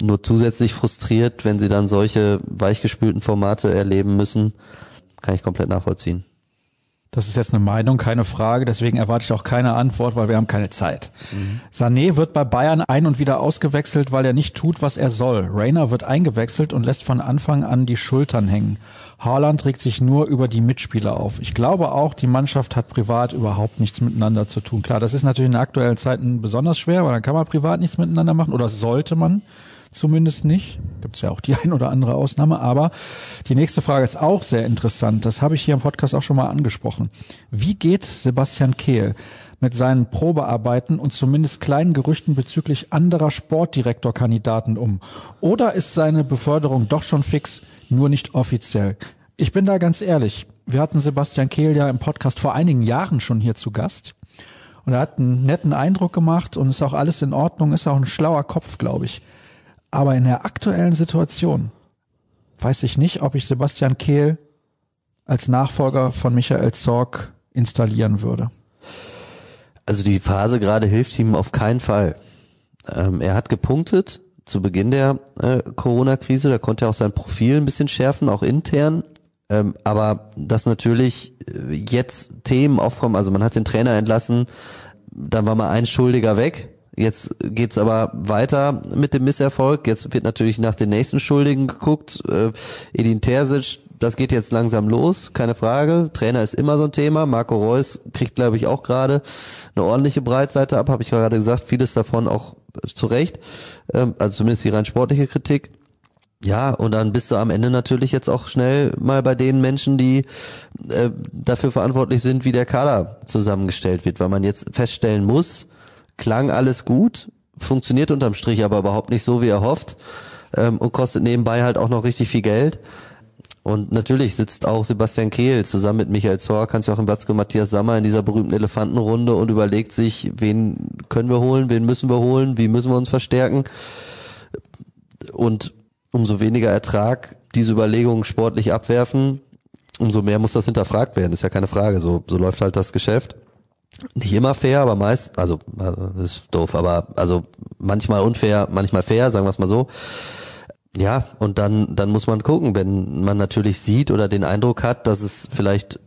nur zusätzlich frustriert, wenn sie dann solche weichgespülten Formate erleben müssen, kann ich komplett nachvollziehen. Das ist jetzt eine Meinung, keine Frage, deswegen erwarte ich auch keine Antwort, weil wir haben keine Zeit. Sané wird bei Bayern ein und wieder ausgewechselt, weil er nicht tut, was er soll. Rainer wird eingewechselt und lässt von Anfang an die Schultern hängen. Haaland regt sich nur über die Mitspieler auf. Ich glaube auch, die Mannschaft hat privat überhaupt nichts miteinander zu tun. Klar, das ist natürlich in aktuellen Zeiten besonders schwer, weil dann kann man privat nichts miteinander machen oder sollte man zumindest nicht. Gibt es ja auch die ein oder andere Ausnahme. Aber die nächste Frage ist auch sehr interessant. Das habe ich hier im Podcast auch schon mal angesprochen. Wie geht Sebastian Kehl mit seinen Probearbeiten und zumindest kleinen Gerüchten bezüglich anderer Sportdirektorkandidaten um? Oder ist seine Beförderung doch schon fix, nur nicht offiziell? Ich bin da ganz ehrlich. Wir hatten Sebastian Kehl ja im Podcast vor einigen Jahren schon hier zu Gast. Und er hat einen netten Eindruck gemacht und ist auch alles in Ordnung, ist auch ein schlauer Kopf, glaube ich. Aber in der aktuellen Situation weiß ich nicht, ob ich Sebastian Kehl als Nachfolger von Michael Zorg installieren würde. Also die Phase gerade hilft ihm auf keinen Fall. Ähm, er hat gepunktet zu Beginn der äh, Corona-Krise, da konnte er auch sein Profil ein bisschen schärfen, auch intern. Ähm, aber dass natürlich äh, jetzt Themen aufkommen, also man hat den Trainer entlassen, dann war mal ein Schuldiger weg. Jetzt geht's aber weiter mit dem Misserfolg. Jetzt wird natürlich nach den nächsten Schuldigen geguckt. Äh, Edin Terzic, das geht jetzt langsam los, keine Frage. Trainer ist immer so ein Thema. Marco Reus kriegt, glaube ich, auch gerade eine ordentliche Breitseite ab, habe ich gerade gesagt. Vieles davon auch zu Recht. Ähm, also zumindest die rein sportliche Kritik. Ja, und dann bist du am Ende natürlich jetzt auch schnell mal bei den Menschen, die äh, dafür verantwortlich sind, wie der Kader zusammengestellt wird, weil man jetzt feststellen muss, klang alles gut, funktioniert unterm Strich aber überhaupt nicht so, wie er hofft ähm, und kostet nebenbei halt auch noch richtig viel Geld. Und natürlich sitzt auch Sebastian Kehl zusammen mit Michael Zorc, Hans-Joachim Watzke, Matthias Sammer in dieser berühmten Elefantenrunde und überlegt sich, wen können wir holen, wen müssen wir holen, wie müssen wir uns verstärken. Und umso weniger Ertrag diese Überlegungen sportlich abwerfen, umso mehr muss das hinterfragt werden. Ist ja keine Frage. So, so läuft halt das Geschäft. Nicht immer fair, aber meist, also äh, ist doof, aber also manchmal unfair, manchmal fair, sagen wir es mal so. Ja, und dann, dann muss man gucken, wenn man natürlich sieht oder den Eindruck hat, dass es vielleicht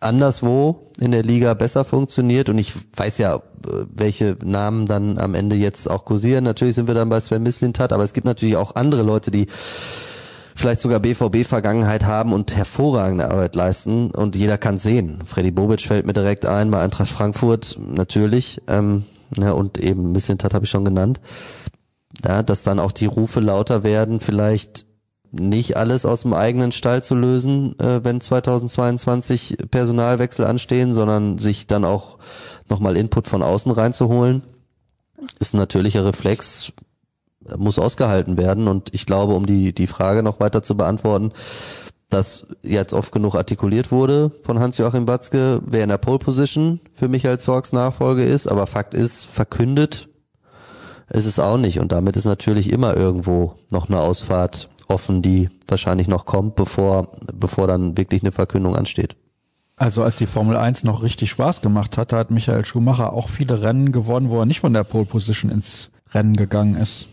anderswo in der Liga besser funktioniert und ich weiß ja, welche Namen dann am Ende jetzt auch kursieren. Natürlich sind wir dann bei Sven Mislintat, aber es gibt natürlich auch andere Leute, die vielleicht sogar BVB-Vergangenheit haben und hervorragende Arbeit leisten und jeder kann sehen. Freddy Bobic fällt mir direkt ein, bei Eintracht Frankfurt natürlich ähm, ja, und eben Mislintat habe ich schon genannt. Ja, dass dann auch die Rufe lauter werden, vielleicht nicht alles aus dem eigenen Stall zu lösen, äh, wenn 2022 Personalwechsel anstehen, sondern sich dann auch nochmal Input von außen reinzuholen, ist ein natürlicher Reflex, muss ausgehalten werden. Und ich glaube, um die, die Frage noch weiter zu beantworten, dass jetzt oft genug artikuliert wurde von Hans-Joachim Batzke, wer in der Pole Position für Michael Zorgs Nachfolge ist, aber Fakt ist, verkündet ist es auch nicht. Und damit ist natürlich immer irgendwo noch eine Ausfahrt offen, die wahrscheinlich noch kommt, bevor, bevor dann wirklich eine Verkündung ansteht. Also als die Formel 1 noch richtig Spaß gemacht hat, hat Michael Schumacher auch viele Rennen gewonnen, wo er nicht von der Pole Position ins Rennen gegangen ist.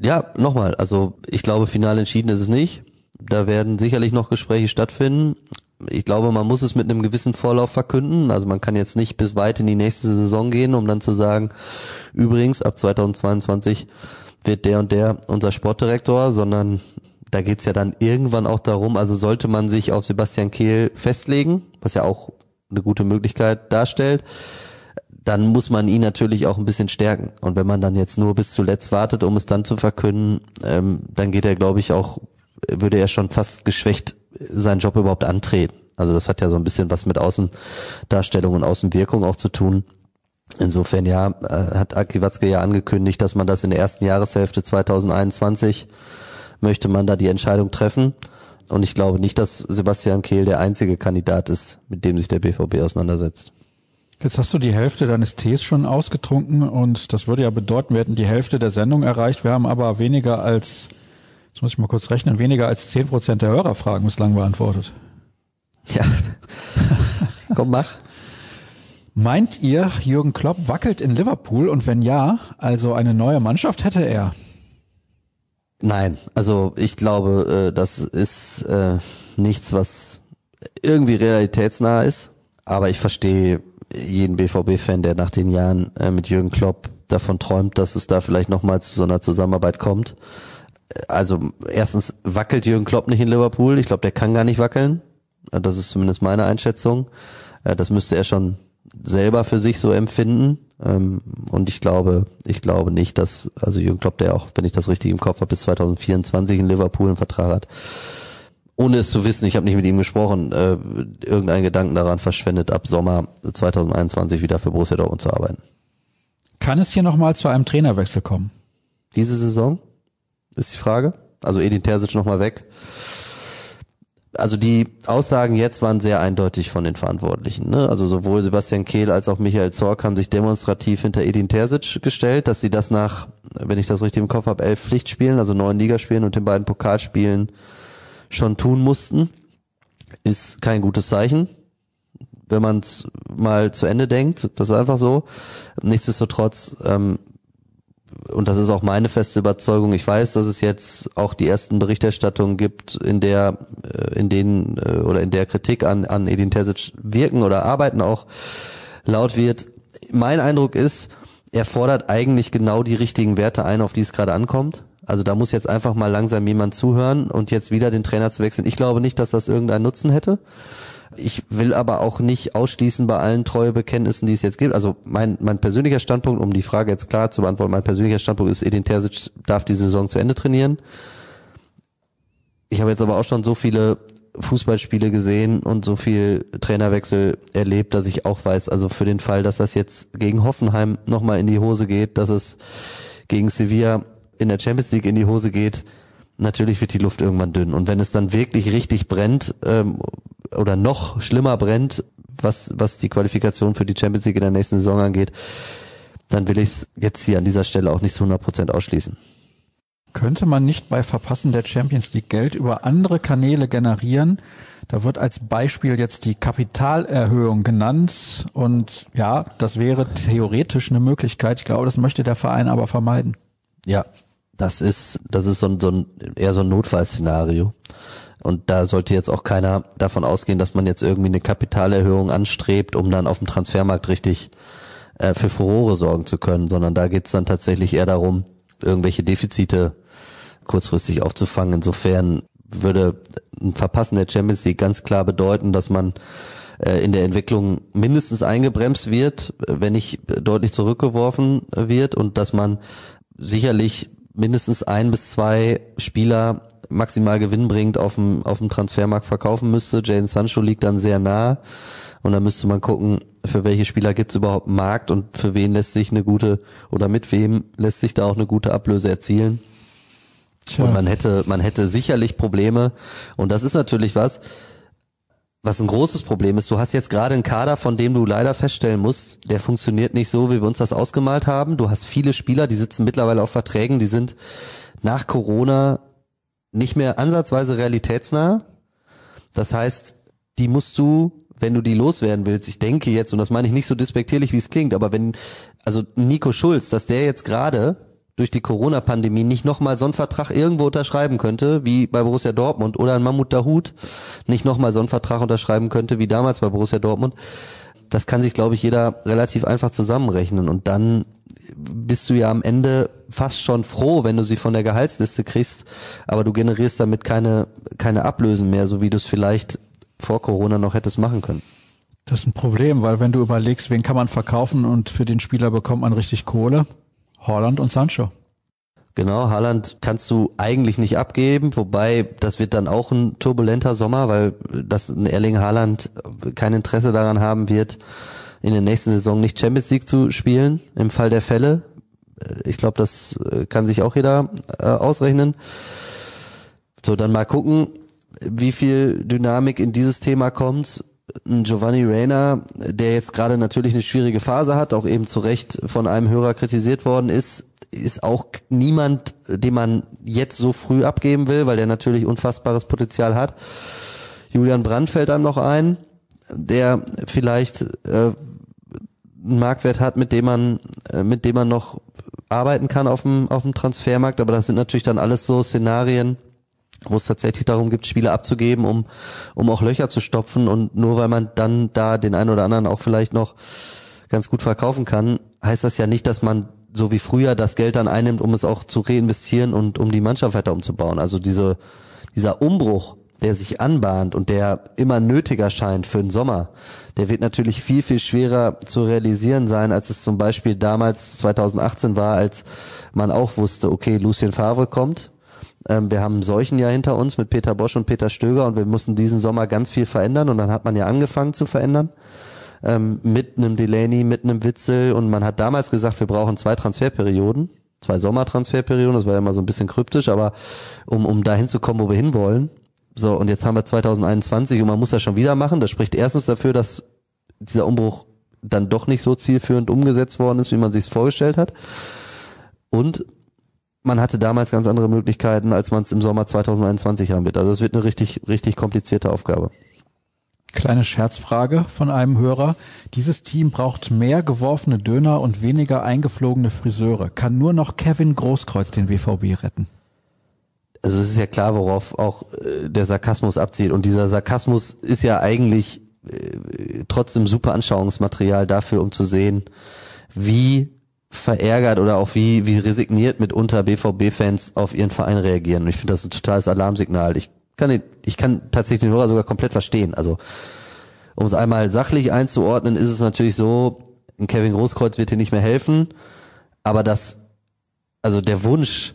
Ja, nochmal, also ich glaube, final entschieden ist es nicht. Da werden sicherlich noch Gespräche stattfinden. Ich glaube, man muss es mit einem gewissen Vorlauf verkünden. Also man kann jetzt nicht bis weit in die nächste Saison gehen, um dann zu sagen, übrigens, ab 2022 wird der und der unser Sportdirektor, sondern da geht's ja dann irgendwann auch darum, also sollte man sich auf Sebastian Kehl festlegen, was ja auch eine gute Möglichkeit darstellt, dann muss man ihn natürlich auch ein bisschen stärken. Und wenn man dann jetzt nur bis zuletzt wartet, um es dann zu verkünden, ähm, dann geht er, glaube ich, auch, würde er schon fast geschwächt seinen Job überhaupt antreten. Also das hat ja so ein bisschen was mit Außendarstellung und Außenwirkung auch zu tun. Insofern ja, äh, hat Aki Watzke ja angekündigt, dass man das in der ersten Jahreshälfte 2021 möchte man da die Entscheidung treffen. Und ich glaube nicht, dass Sebastian Kehl der einzige Kandidat ist, mit dem sich der BVB auseinandersetzt. Jetzt hast du die Hälfte deines Tees schon ausgetrunken und das würde ja bedeuten, wir hätten die Hälfte der Sendung erreicht. Wir haben aber weniger als, jetzt muss ich mal kurz rechnen, weniger als zehn Prozent der Hörerfragen bislang beantwortet. Ja. Komm, mach. Meint ihr, Jürgen Klopp wackelt in Liverpool und wenn ja, also eine neue Mannschaft hätte er? Nein, also ich glaube, äh, das ist äh, nichts, was irgendwie realitätsnah ist. Aber ich verstehe jeden BVB-Fan, der nach den Jahren äh, mit Jürgen Klopp davon träumt, dass es da vielleicht nochmal zu so einer Zusammenarbeit kommt. Also erstens wackelt Jürgen Klopp nicht in Liverpool. Ich glaube, der kann gar nicht wackeln. Das ist zumindest meine Einschätzung. Das müsste er schon selber für sich so empfinden. Ähm, und ich glaube, ich glaube nicht, dass, also Jürgen Klopp, der auch, wenn ich das richtig im Kopf habe, bis 2024 in Liverpool einen Vertrag hat, ohne es zu wissen, ich habe nicht mit ihm gesprochen, äh, irgendeinen Gedanken daran verschwendet, ab Sommer 2021 wieder für Borussia Dortmund zu arbeiten. Kann es hier nochmal zu einem Trainerwechsel kommen? Diese Saison? Ist die Frage. Also Edin Terzic nochmal weg also die Aussagen jetzt waren sehr eindeutig von den Verantwortlichen. Ne? Also sowohl Sebastian Kehl als auch Michael Zorc haben sich demonstrativ hinter Edin Terzic gestellt, dass sie das nach, wenn ich das richtig im Kopf habe, elf Pflichtspielen, also neun Ligaspielen und den beiden Pokalspielen schon tun mussten. Ist kein gutes Zeichen, wenn man es mal zu Ende denkt. Das ist einfach so. Nichtsdestotrotz ähm, und das ist auch meine feste Überzeugung. Ich weiß, dass es jetzt auch die ersten Berichterstattungen gibt, in der, äh, in denen äh, oder in der Kritik an an Edin Terzic wirken oder arbeiten auch laut wird. Mein Eindruck ist, er fordert eigentlich genau die richtigen Werte ein, auf die es gerade ankommt. Also da muss jetzt einfach mal langsam jemand zuhören und jetzt wieder den Trainer zu wechseln. Ich glaube nicht, dass das irgendeinen Nutzen hätte. Ich will aber auch nicht ausschließen bei allen Treuebekenntnissen, die es jetzt gibt. Also mein, mein persönlicher Standpunkt, um die Frage jetzt klar zu beantworten, mein persönlicher Standpunkt ist, Edin Terzic darf die Saison zu Ende trainieren. Ich habe jetzt aber auch schon so viele Fußballspiele gesehen und so viel Trainerwechsel erlebt, dass ich auch weiß, also für den Fall, dass das jetzt gegen Hoffenheim nochmal in die Hose geht, dass es gegen Sevilla in der Champions League in die Hose geht, natürlich wird die Luft irgendwann dünn. Und wenn es dann wirklich richtig brennt ähm, oder noch schlimmer brennt, was, was die Qualifikation für die Champions League in der nächsten Saison angeht, dann will ich es jetzt hier an dieser Stelle auch nicht zu 100 Prozent ausschließen. Könnte man nicht bei Verpassen der Champions League Geld über andere Kanäle generieren? Da wird als Beispiel jetzt die Kapitalerhöhung genannt und ja, das wäre theoretisch eine Möglichkeit. Ich glaube, das möchte der Verein aber vermeiden. Ja, das ist, das ist so ein, so ein eher so ein Notfallszenario. Und da sollte jetzt auch keiner davon ausgehen, dass man jetzt irgendwie eine Kapitalerhöhung anstrebt, um dann auf dem Transfermarkt richtig äh, für Furore sorgen zu können, sondern da geht's dann tatsächlich eher darum, irgendwelche Defizite kurzfristig aufzufangen. Insofern würde ein Verpassen der Champions League ganz klar bedeuten, dass man äh, in der Entwicklung mindestens eingebremst wird, wenn nicht deutlich zurückgeworfen wird und dass man sicherlich mindestens ein bis zwei Spieler maximal gewinnbringend auf dem, auf dem Transfermarkt verkaufen müsste. Jane Sancho liegt dann sehr nah und da müsste man gucken, für welche Spieler gibt es überhaupt einen Markt und für wen lässt sich eine gute oder mit wem lässt sich da auch eine gute Ablöse erzielen. Tja. Und man hätte, man hätte sicherlich Probleme. Und das ist natürlich was, was ein großes Problem ist. Du hast jetzt gerade einen Kader, von dem du leider feststellen musst, der funktioniert nicht so, wie wir uns das ausgemalt haben. Du hast viele Spieler, die sitzen mittlerweile auf Verträgen, die sind nach Corona nicht mehr ansatzweise realitätsnah. Das heißt, die musst du, wenn du die loswerden willst, ich denke jetzt, und das meine ich nicht so despektierlich, wie es klingt, aber wenn, also Nico Schulz, dass der jetzt gerade durch die Corona-Pandemie nicht nochmal so einen Vertrag irgendwo unterschreiben könnte, wie bei Borussia Dortmund, oder ein Mammut Dahut nicht nochmal so einen Vertrag unterschreiben könnte, wie damals bei Borussia Dortmund. Das kann sich, glaube ich, jeder relativ einfach zusammenrechnen. Und dann bist du ja am Ende fast schon froh, wenn du sie von der Gehaltsliste kriegst, aber du generierst damit keine, keine Ablösen mehr, so wie du es vielleicht vor Corona noch hättest machen können. Das ist ein Problem, weil wenn du überlegst, wen kann man verkaufen und für den Spieler bekommt man richtig Kohle, Holland und Sancho. Genau, Haaland kannst du eigentlich nicht abgeben, wobei das wird dann auch ein turbulenter Sommer, weil das ein Erling Haaland kein Interesse daran haben wird, in der nächsten Saison nicht Champions League zu spielen, im Fall der Fälle. Ich glaube, das kann sich auch jeder äh, ausrechnen. So, dann mal gucken, wie viel Dynamik in dieses Thema kommt. Giovanni Reina, der jetzt gerade natürlich eine schwierige Phase hat, auch eben zu Recht von einem Hörer kritisiert worden ist, ist auch niemand, den man jetzt so früh abgeben will, weil der natürlich unfassbares Potenzial hat. Julian Brandt fällt einem noch ein, der vielleicht äh, einen Marktwert hat, mit dem man, äh, mit dem man noch arbeiten kann auf dem, auf dem Transfermarkt, aber das sind natürlich dann alles so Szenarien, wo es tatsächlich darum gibt, Spiele abzugeben, um, um auch Löcher zu stopfen und nur weil man dann da den einen oder anderen auch vielleicht noch ganz gut verkaufen kann, heißt das ja nicht, dass man so wie früher das Geld dann einnimmt, um es auch zu reinvestieren und um die Mannschaft weiter umzubauen. Also diese, dieser Umbruch, der sich anbahnt und der immer nötiger scheint für den Sommer, der wird natürlich viel, viel schwerer zu realisieren sein, als es zum Beispiel damals 2018 war, als man auch wusste, okay, Lucien Favre kommt, ähm, wir haben solchen Jahr hinter uns mit Peter Bosch und Peter Stöger und wir mussten diesen Sommer ganz viel verändern und dann hat man ja angefangen zu verändern. Ähm, mit einem Delaney, mit einem Witzel und man hat damals gesagt, wir brauchen zwei Transferperioden, zwei Sommertransferperioden, das war ja immer so ein bisschen kryptisch, aber um, um dahin zu kommen, wo wir hinwollen. So, und jetzt haben wir 2021 und man muss das schon wieder machen. Das spricht erstens dafür, dass dieser Umbruch dann doch nicht so zielführend umgesetzt worden ist, wie man sich vorgestellt hat. Und man hatte damals ganz andere Möglichkeiten, als man es im Sommer 2021 haben wird. Also es wird eine richtig, richtig komplizierte Aufgabe. Kleine Scherzfrage von einem Hörer. Dieses Team braucht mehr geworfene Döner und weniger eingeflogene Friseure. Kann nur noch Kevin Großkreuz den BVB retten. Also es ist ja klar, worauf auch äh, der Sarkasmus abzielt. Und dieser Sarkasmus ist ja eigentlich äh, trotzdem super Anschauungsmaterial dafür, um zu sehen, wie verärgert oder auch wie, wie resigniert mitunter BVB-Fans auf ihren Verein reagieren. Und ich finde das ein totales Alarmsignal. Ich kann, den, ich kann tatsächlich den Hörer sogar komplett verstehen. Also, um es einmal sachlich einzuordnen, ist es natürlich so, ein Kevin Großkreuz wird dir nicht mehr helfen, aber das, also der Wunsch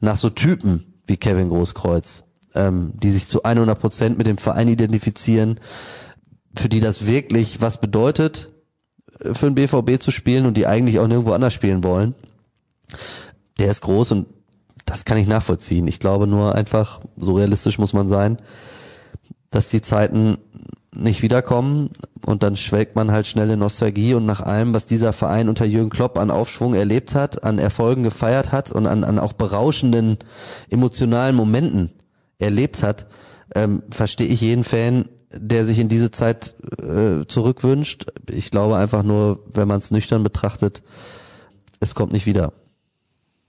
nach so Typen wie Kevin Großkreuz, ähm, die sich zu 100 Prozent mit dem Verein identifizieren, für die das wirklich was bedeutet, äh, für den BVB zu spielen und die eigentlich auch nirgendwo anders spielen wollen, der ist groß und das kann ich nachvollziehen. Ich glaube nur einfach, so realistisch muss man sein, dass die Zeiten nicht wiederkommen und dann schwelgt man halt schnell in Nostalgie und nach allem, was dieser Verein unter Jürgen Klopp an Aufschwung erlebt hat, an Erfolgen gefeiert hat und an, an auch berauschenden emotionalen Momenten erlebt hat, ähm, verstehe ich jeden Fan, der sich in diese Zeit äh, zurückwünscht. Ich glaube einfach nur, wenn man es nüchtern betrachtet, es kommt nicht wieder.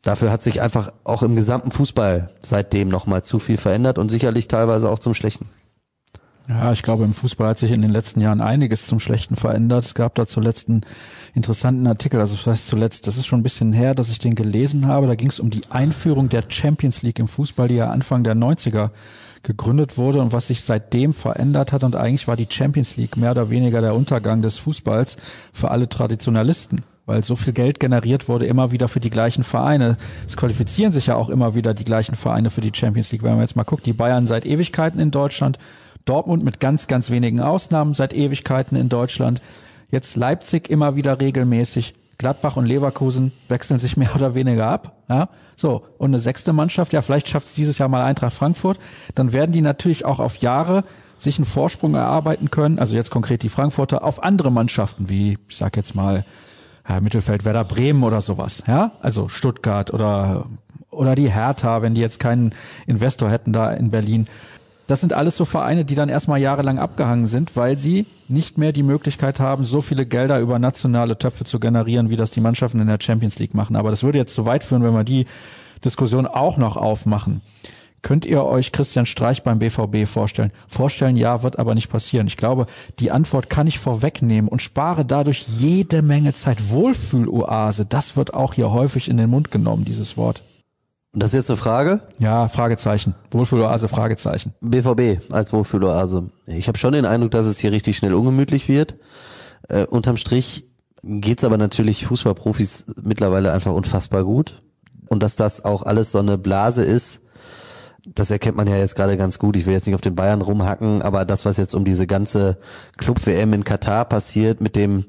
Dafür hat sich einfach auch im gesamten Fußball seitdem nochmal zu viel verändert und sicherlich teilweise auch zum Schlechten. Ja, ich glaube, im Fußball hat sich in den letzten Jahren einiges zum Schlechten verändert. Es gab da zuletzt einen interessanten Artikel, also das heißt zuletzt, das ist schon ein bisschen her, dass ich den gelesen habe. Da ging es um die Einführung der Champions League im Fußball, die ja Anfang der 90er gegründet wurde und was sich seitdem verändert hat. Und eigentlich war die Champions League mehr oder weniger der Untergang des Fußballs für alle Traditionalisten weil so viel Geld generiert wurde immer wieder für die gleichen Vereine. Es qualifizieren sich ja auch immer wieder die gleichen Vereine für die Champions League. Wenn man jetzt mal guckt, die Bayern seit Ewigkeiten in Deutschland, Dortmund mit ganz, ganz wenigen Ausnahmen seit Ewigkeiten in Deutschland. Jetzt Leipzig immer wieder regelmäßig. Gladbach und Leverkusen wechseln sich mehr oder weniger ab. Ja, so. Und eine sechste Mannschaft, ja, vielleicht schafft es dieses Jahr mal Eintracht Frankfurt. Dann werden die natürlich auch auf Jahre sich einen Vorsprung erarbeiten können. Also jetzt konkret die Frankfurter auf andere Mannschaften, wie, ich sag jetzt mal, ja, Mittelfeld Werder Bremen oder sowas. Ja, also Stuttgart oder, oder die Hertha, wenn die jetzt keinen Investor hätten da in Berlin. Das sind alles so Vereine, die dann erstmal jahrelang abgehangen sind, weil sie nicht mehr die Möglichkeit haben, so viele Gelder über nationale Töpfe zu generieren, wie das die Mannschaften in der Champions League machen. Aber das würde jetzt zu weit führen, wenn wir die Diskussion auch noch aufmachen. Könnt ihr euch Christian Streich beim BVB vorstellen? Vorstellen, ja, wird aber nicht passieren. Ich glaube, die Antwort kann ich vorwegnehmen und spare dadurch jede Menge Zeit. Wohlfühloase, das wird auch hier häufig in den Mund genommen, dieses Wort. Und das ist jetzt eine Frage? Ja, Fragezeichen. Wohlfühloase, Fragezeichen. BVB als Wohlfühloase. Ich habe schon den Eindruck, dass es hier richtig schnell ungemütlich wird. Äh, unterm Strich geht's aber natürlich Fußballprofis mittlerweile einfach unfassbar gut. Und dass das auch alles so eine Blase ist, das erkennt man ja jetzt gerade ganz gut. Ich will jetzt nicht auf den Bayern rumhacken, aber das, was jetzt um diese ganze Club-WM in Katar passiert, mit dem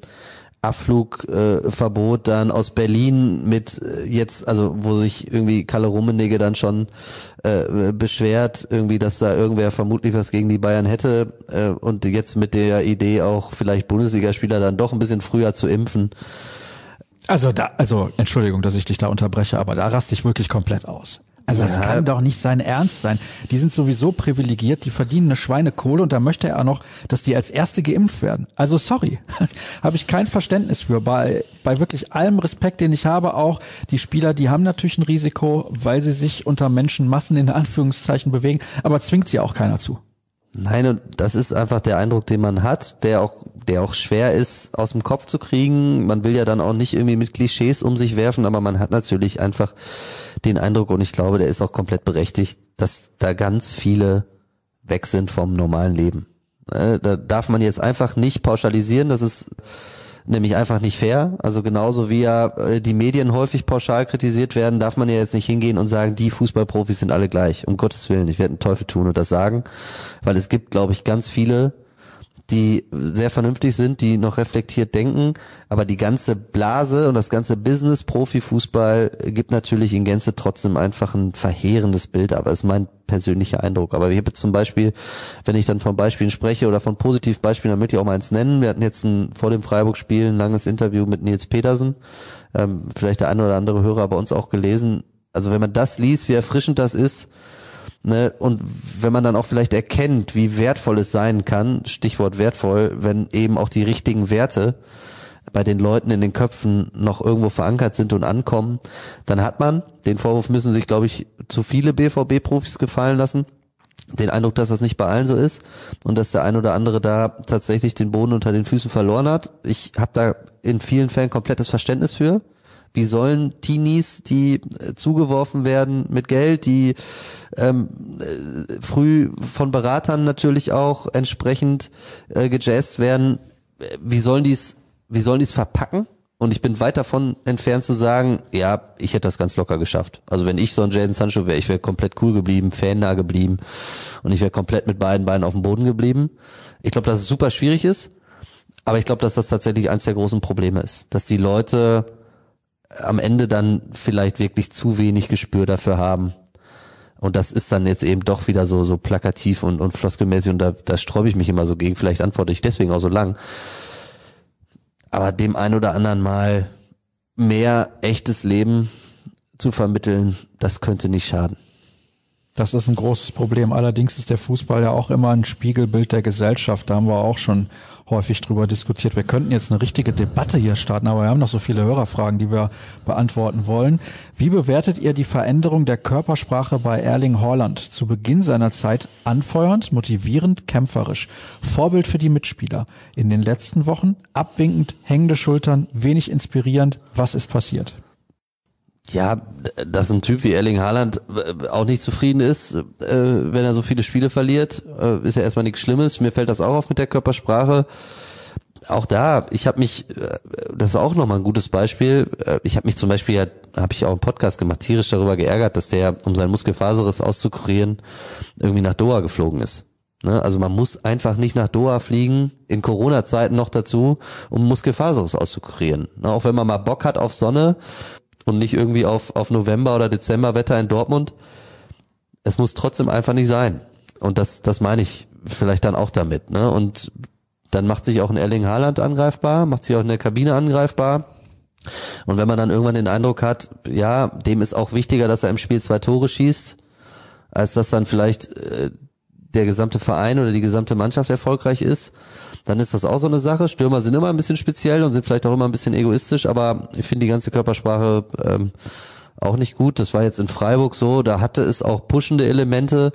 Abflugverbot äh, dann aus Berlin mit äh, jetzt, also wo sich irgendwie Kalle Rummenigge dann schon äh, beschwert, irgendwie, dass da irgendwer vermutlich was gegen die Bayern hätte äh, und jetzt mit der Idee auch vielleicht Bundesligaspieler dann doch ein bisschen früher zu impfen. Also da, also Entschuldigung, dass ich dich da unterbreche, aber da raste ich wirklich komplett aus. Also das kann doch nicht sein Ernst sein. Die sind sowieso privilegiert, die verdienen eine Schweinekohle und da möchte er noch, dass die als Erste geimpft werden. Also sorry, habe ich kein Verständnis für. Bei, bei wirklich allem Respekt, den ich habe, auch die Spieler, die haben natürlich ein Risiko, weil sie sich unter Menschenmassen in Anführungszeichen bewegen, aber zwingt sie auch keiner zu. Nein, und das ist einfach der Eindruck, den man hat, der auch, der auch schwer ist, aus dem Kopf zu kriegen. Man will ja dann auch nicht irgendwie mit Klischees um sich werfen, aber man hat natürlich einfach den Eindruck, und ich glaube, der ist auch komplett berechtigt, dass da ganz viele weg sind vom normalen Leben. Äh, da darf man jetzt einfach nicht pauschalisieren, das ist nämlich einfach nicht fair. Also genauso wie ja äh, die Medien häufig pauschal kritisiert werden, darf man ja jetzt nicht hingehen und sagen, die Fußballprofis sind alle gleich. Um Gottes Willen, ich werde einen Teufel tun und das sagen, weil es gibt, glaube ich, ganz viele, die sehr vernünftig sind, die noch reflektiert denken, aber die ganze Blase und das ganze Business Profifußball gibt natürlich in Gänze trotzdem einfach ein verheerendes Bild, aber ist mein persönlicher Eindruck. Aber ich habe zum Beispiel, wenn ich dann von Beispielen spreche oder von Positivbeispielen, dann möchte ich auch mal eins nennen. Wir hatten jetzt ein, vor dem Freiburg-Spiel ein langes Interview mit Nils Petersen, ähm, vielleicht der eine oder andere Hörer bei uns auch gelesen. Also wenn man das liest, wie erfrischend das ist, Ne? Und wenn man dann auch vielleicht erkennt, wie wertvoll es sein kann, Stichwort wertvoll, wenn eben auch die richtigen Werte bei den Leuten in den Köpfen noch irgendwo verankert sind und ankommen, dann hat man, den Vorwurf müssen sich, glaube ich, zu viele BVB-Profis gefallen lassen, den Eindruck, dass das nicht bei allen so ist und dass der ein oder andere da tatsächlich den Boden unter den Füßen verloren hat. Ich habe da in vielen Fällen komplettes Verständnis für. Wie sollen Teenies, die äh, zugeworfen werden mit Geld, die ähm, äh, früh von Beratern natürlich auch entsprechend äh, gejazzt werden, äh, wie sollen die's, wie sollen die's verpacken? Und ich bin weit davon entfernt zu sagen, ja, ich hätte das ganz locker geschafft. Also wenn ich so ein Jaden Sancho wäre, ich wäre komplett cool geblieben, fannah geblieben und ich wäre komplett mit beiden Beinen auf dem Boden geblieben. Ich glaube, dass es super schwierig ist, aber ich glaube, dass das tatsächlich eins der großen Probleme ist, dass die Leute am Ende dann vielleicht wirklich zu wenig Gespür dafür haben. Und das ist dann jetzt eben doch wieder so, so plakativ und, und floskelmäßig und da, da sträube ich mich immer so gegen. Vielleicht antworte ich deswegen auch so lang. Aber dem ein oder anderen mal mehr echtes Leben zu vermitteln, das könnte nicht schaden. Das ist ein großes Problem. Allerdings ist der Fußball ja auch immer ein Spiegelbild der Gesellschaft. Da haben wir auch schon häufig drüber diskutiert. Wir könnten jetzt eine richtige Debatte hier starten, aber wir haben noch so viele Hörerfragen, die wir beantworten wollen. Wie bewertet ihr die Veränderung der Körpersprache bei Erling Haaland? Zu Beginn seiner Zeit anfeuernd, motivierend, kämpferisch. Vorbild für die Mitspieler. In den letzten Wochen abwinkend, hängende Schultern, wenig inspirierend. Was ist passiert? Ja, dass ein Typ wie Erling Haaland äh, auch nicht zufrieden ist, äh, wenn er so viele Spiele verliert, äh, ist ja erstmal nichts Schlimmes. Mir fällt das auch auf mit der Körpersprache. Auch da, ich habe mich, das ist auch nochmal ein gutes Beispiel. Ich habe mich zum Beispiel, ja, habe ich auch einen Podcast gemacht, tierisch darüber geärgert, dass der, um sein Muskelfaserriss auszukurieren, irgendwie nach Doha geflogen ist. Ne? Also man muss einfach nicht nach Doha fliegen, in Corona-Zeiten noch dazu, um Muskelfaserriss auszukurieren. Ne? Auch wenn man mal Bock hat auf Sonne, und nicht irgendwie auf, auf November oder Dezember Wetter in Dortmund. Es muss trotzdem einfach nicht sein. Und das, das meine ich vielleicht dann auch damit. Ne? Und dann macht sich auch ein Erling Haaland angreifbar, macht sich auch in der Kabine angreifbar. Und wenn man dann irgendwann den Eindruck hat, ja, dem ist auch wichtiger, dass er im Spiel zwei Tore schießt, als dass dann vielleicht äh, der gesamte Verein oder die gesamte Mannschaft erfolgreich ist, dann ist das auch so eine Sache. Stürmer sind immer ein bisschen speziell und sind vielleicht auch immer ein bisschen egoistisch, aber ich finde die ganze Körpersprache ähm, auch nicht gut. Das war jetzt in Freiburg so, da hatte es auch pushende Elemente.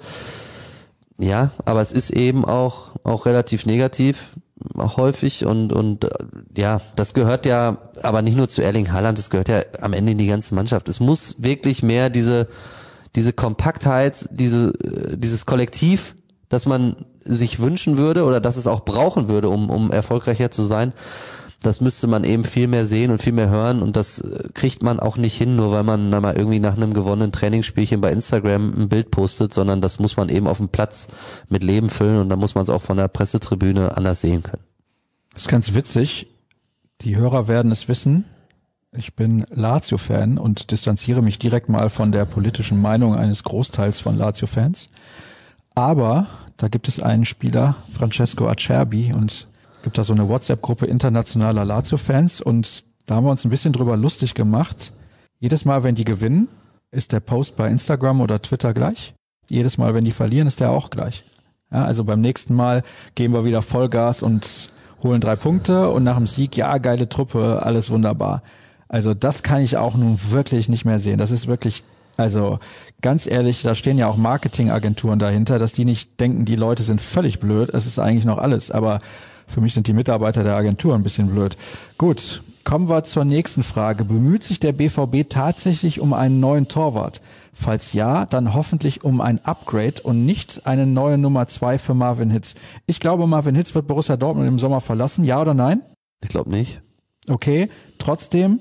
Ja, aber es ist eben auch auch relativ negativ häufig und und äh, ja, das gehört ja aber nicht nur zu Erling Haaland, das gehört ja am Ende in die ganze Mannschaft. Es muss wirklich mehr diese diese Kompaktheit, diese äh, dieses Kollektiv das man sich wünschen würde oder dass es auch brauchen würde, um, um erfolgreicher zu sein, das müsste man eben viel mehr sehen und viel mehr hören und das äh, kriegt man auch nicht hin, nur weil man mal irgendwie nach einem gewonnenen Trainingsspielchen bei Instagram ein Bild postet, sondern das muss man eben auf dem Platz mit Leben füllen und da muss man es auch von der Pressetribüne anders sehen können. Das ist ganz witzig. Die Hörer werden es wissen. Ich bin Lazio-Fan und distanziere mich direkt mal von der politischen Meinung eines Großteils von Lazio-Fans. Aber da gibt es einen Spieler, Francesco Acerbi, und gibt da so eine WhatsApp-Gruppe internationaler Lazio-Fans und da haben wir uns ein bisschen drüber lustig gemacht. Jedes Mal, wenn die gewinnen, ist der Post bei Instagram oder Twitter gleich. Jedes Mal, wenn die verlieren, ist der auch gleich. Ja, also beim nächsten Mal geben wir wieder Vollgas und holen drei Punkte und nach dem Sieg, ja, geile Truppe, alles wunderbar. Also das kann ich auch nun wirklich nicht mehr sehen. Das ist wirklich also ganz ehrlich, da stehen ja auch Marketingagenturen dahinter, dass die nicht denken, die Leute sind völlig blöd. Es ist eigentlich noch alles. Aber für mich sind die Mitarbeiter der Agentur ein bisschen blöd. Gut, kommen wir zur nächsten Frage. Bemüht sich der BVB tatsächlich um einen neuen Torwart? Falls ja, dann hoffentlich um ein Upgrade und nicht eine neue Nummer zwei für Marvin Hitz. Ich glaube, Marvin Hitz wird Borussia Dortmund im Sommer verlassen. Ja oder nein? Ich glaube nicht. Okay, trotzdem